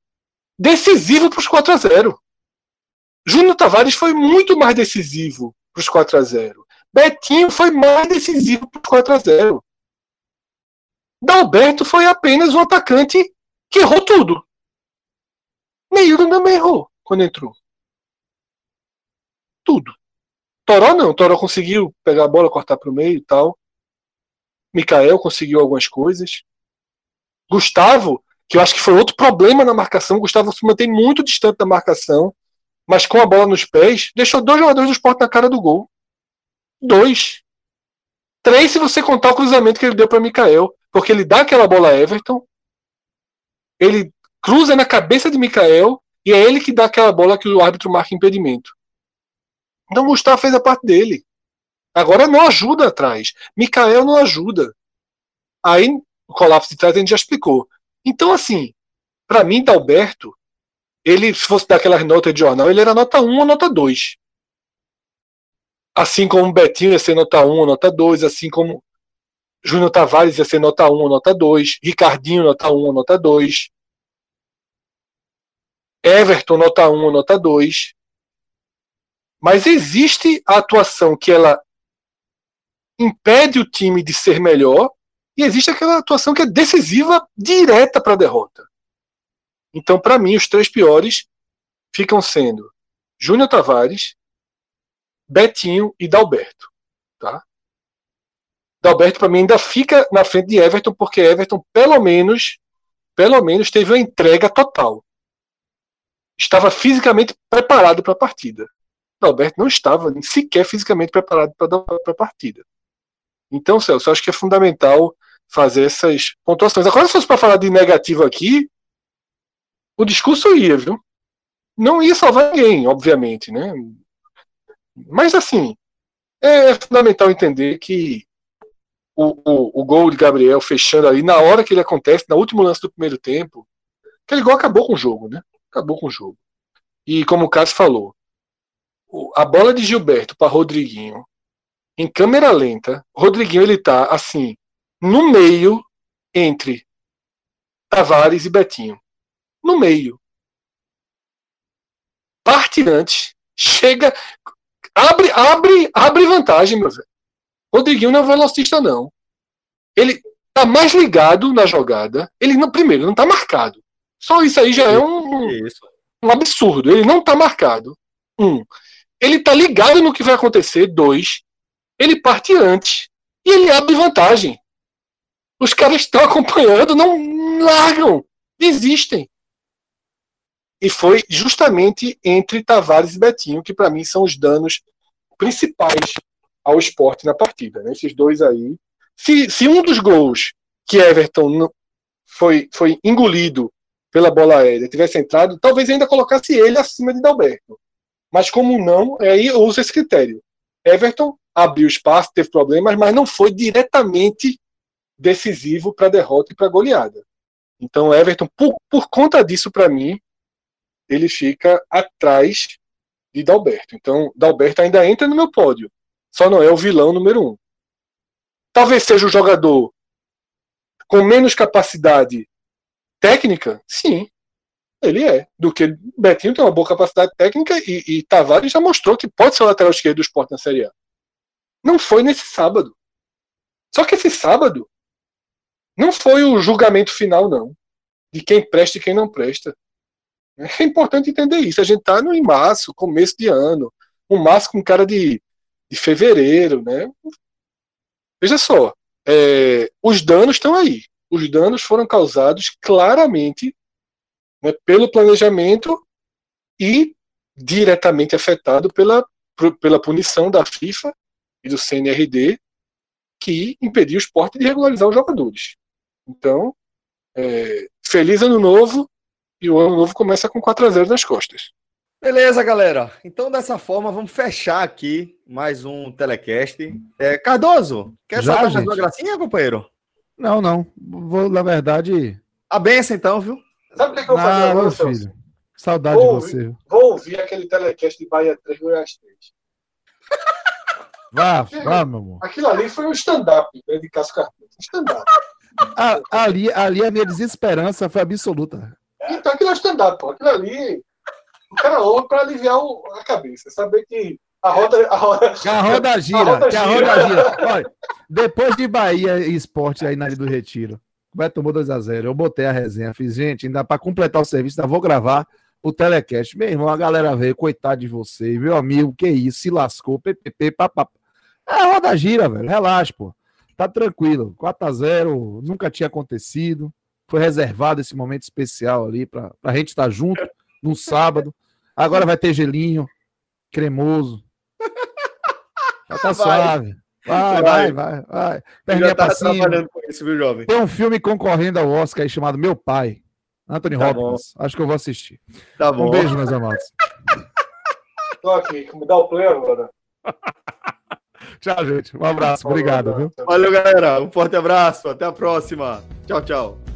decisivo para os 4 a 0 Júnior Tavares foi muito mais decisivo para os 4 a 0 Betinho foi mais decisivo para os 4 a 0 Dalberto foi apenas um atacante que errou tudo. Neilton também errou quando entrou. Tudo. Toró não. Toró conseguiu pegar a bola, cortar para o meio e tal. Mikael conseguiu algumas coisas. Gustavo, que eu acho que foi outro problema na marcação. Gustavo se mantém muito distante da marcação, mas com a bola nos pés, deixou dois jogadores do esporte na cara do gol. Dois. Três se você contar o cruzamento que ele deu para Mikael. Porque ele dá aquela bola a Everton, ele cruza na cabeça de Mikael e é ele que dá aquela bola que o árbitro marca impedimento. Então Gustavo fez a parte dele. Agora não ajuda atrás. Mikael não ajuda. Aí o colapso de trás a gente já explicou. Então, assim, para mim, Dalberto, ele, se fosse dar aquelas notas de jornal, ele era nota 1 ou nota 2. Assim como Betinho ia ser nota 1 ou nota 2, assim como Júnior Tavares ia ser nota 1 ou nota 2, Ricardinho nota 1 ou nota 2, Everton nota 1 ou nota 2. Mas existe a atuação que ela impede o time de ser melhor e existe aquela atuação que é decisiva direta para a derrota. Então, para mim, os três piores ficam sendo Júnior Tavares, Betinho e Dalberto. Tá? Dalberto, para mim, ainda fica na frente de Everton, porque Everton, pelo menos, pelo menos, teve uma entrega total. Estava fisicamente preparado para a partida. Dalberto não estava nem sequer fisicamente preparado para a partida. Então, Celso, eu acho que é fundamental fazer essas pontuações. Agora, se fosse para falar de negativo aqui, o discurso ia, viu? Não ia salvar ninguém, obviamente, né? Mas, assim, é fundamental entender que o, o, o gol de Gabriel fechando ali, na hora que ele acontece, no último lance do primeiro tempo, aquele gol acabou com o jogo, né? Acabou com o jogo. E como o Cássio falou, a bola de Gilberto para Rodriguinho, em câmera lenta, Rodriguinho ele tá assim, no meio entre Tavares e Betinho. No meio. Parte antes, chega, abre, abre, abre vantagem, meu velho. Rodriguinho não é velocista, não. Ele tá mais ligado na jogada. Ele não, primeiro, não tá marcado. Só isso aí já é um, um absurdo. Ele não tá marcado. Um. Ele tá ligado no que vai acontecer. Dois. Ele parte antes. E ele abre vantagem. Os caras estão <laughs> acompanhando, não largam. Desistem. E foi justamente entre Tavares e Betinho que, para mim, são os danos principais ao esporte na partida. Né? Esses dois aí. Se, se um dos gols que Everton foi, foi engolido pela bola aérea tivesse entrado, talvez ainda colocasse ele acima de Dalberto. Mas como não, aí eu uso esse critério. Everton abriu espaço, teve problemas, mas não foi diretamente decisivo para a derrota e para a goleada. Então, Everton, por, por conta disso, para mim, ele fica atrás de Dalberto. Então, Dalberto ainda entra no meu pódio. Só não é o vilão número um. Talvez seja o jogador com menos capacidade técnica, sim, ele é. Do que Betinho tem uma boa capacidade técnica e, e Tavares já mostrou que pode ser o lateral esquerdo do esporte na Série A. Não foi nesse sábado. Só que esse sábado não foi o julgamento final, não. De quem presta e quem não presta. É importante entender isso. A gente está no março, começo de ano. Um março com cara de de fevereiro, né? Veja só, é, os danos estão aí. Os danos foram causados claramente né, pelo planejamento e diretamente afetado pela, pela punição da FIFA e do CNRD que impediu o esporte de regularizar os jogadores. Então, é, feliz ano novo e o ano novo começa com 4 a 0 nas costas. Beleza, galera. Então, dessa forma, vamos fechar aqui mais um telecast. É, Cardoso, quer Já, soltar mais uma gracinha, companheiro? Não, não. Vou, na verdade. A benção, então, viu? Sabe o que, que eu vou fazer agora, filho? Saudade vou de você. Ouvir, vou ouvir aquele telecast de Bahia 3 Goiás 3. Vá, vá, meu amor. Aquilo ali foi um stand-up né, de Cássio Cardoso. stand-up. ali, ali a minha desesperança foi absoluta. Então aquilo é stand-up, pô. Aquilo ali o cara ouve para aliviar o, a cabeça, saber que a roda, a roda, a roda <laughs> gira, a roda, gira. A roda gira. Olha, depois de Bahia e esporte aí na área do Retiro, vai tomou 2x0. Eu botei a resenha, fiz, gente, ainda para completar o serviço, ainda vou gravar o telecast. Meu irmão, a galera veio, coitado de você, meu amigo, que isso, se lascou, ppp, papapá. É roda gira, velho, relaxa, pô. Tá tranquilo, 4x0, nunca tinha acontecido. Foi reservado esse momento especial ali para a gente estar tá junto no sábado. Agora vai ter gelinho cremoso. <laughs> Já tá vai. suave. Vai, vai, vai, vai. Perninha pra cima. trabalhando com isso, viu, jovem? Tem um filme concorrendo ao Oscar aí chamado Meu Pai. Anthony tá Hopkins. Bom. Acho que eu vou assistir. Tá bom. Um beijo, meus amados. <laughs> Tô aqui, como dá o play agora. <laughs> Tchau, gente. Um abraço. Obrigado. Viu? Valeu, galera. Um forte abraço. Até a próxima. Tchau, tchau.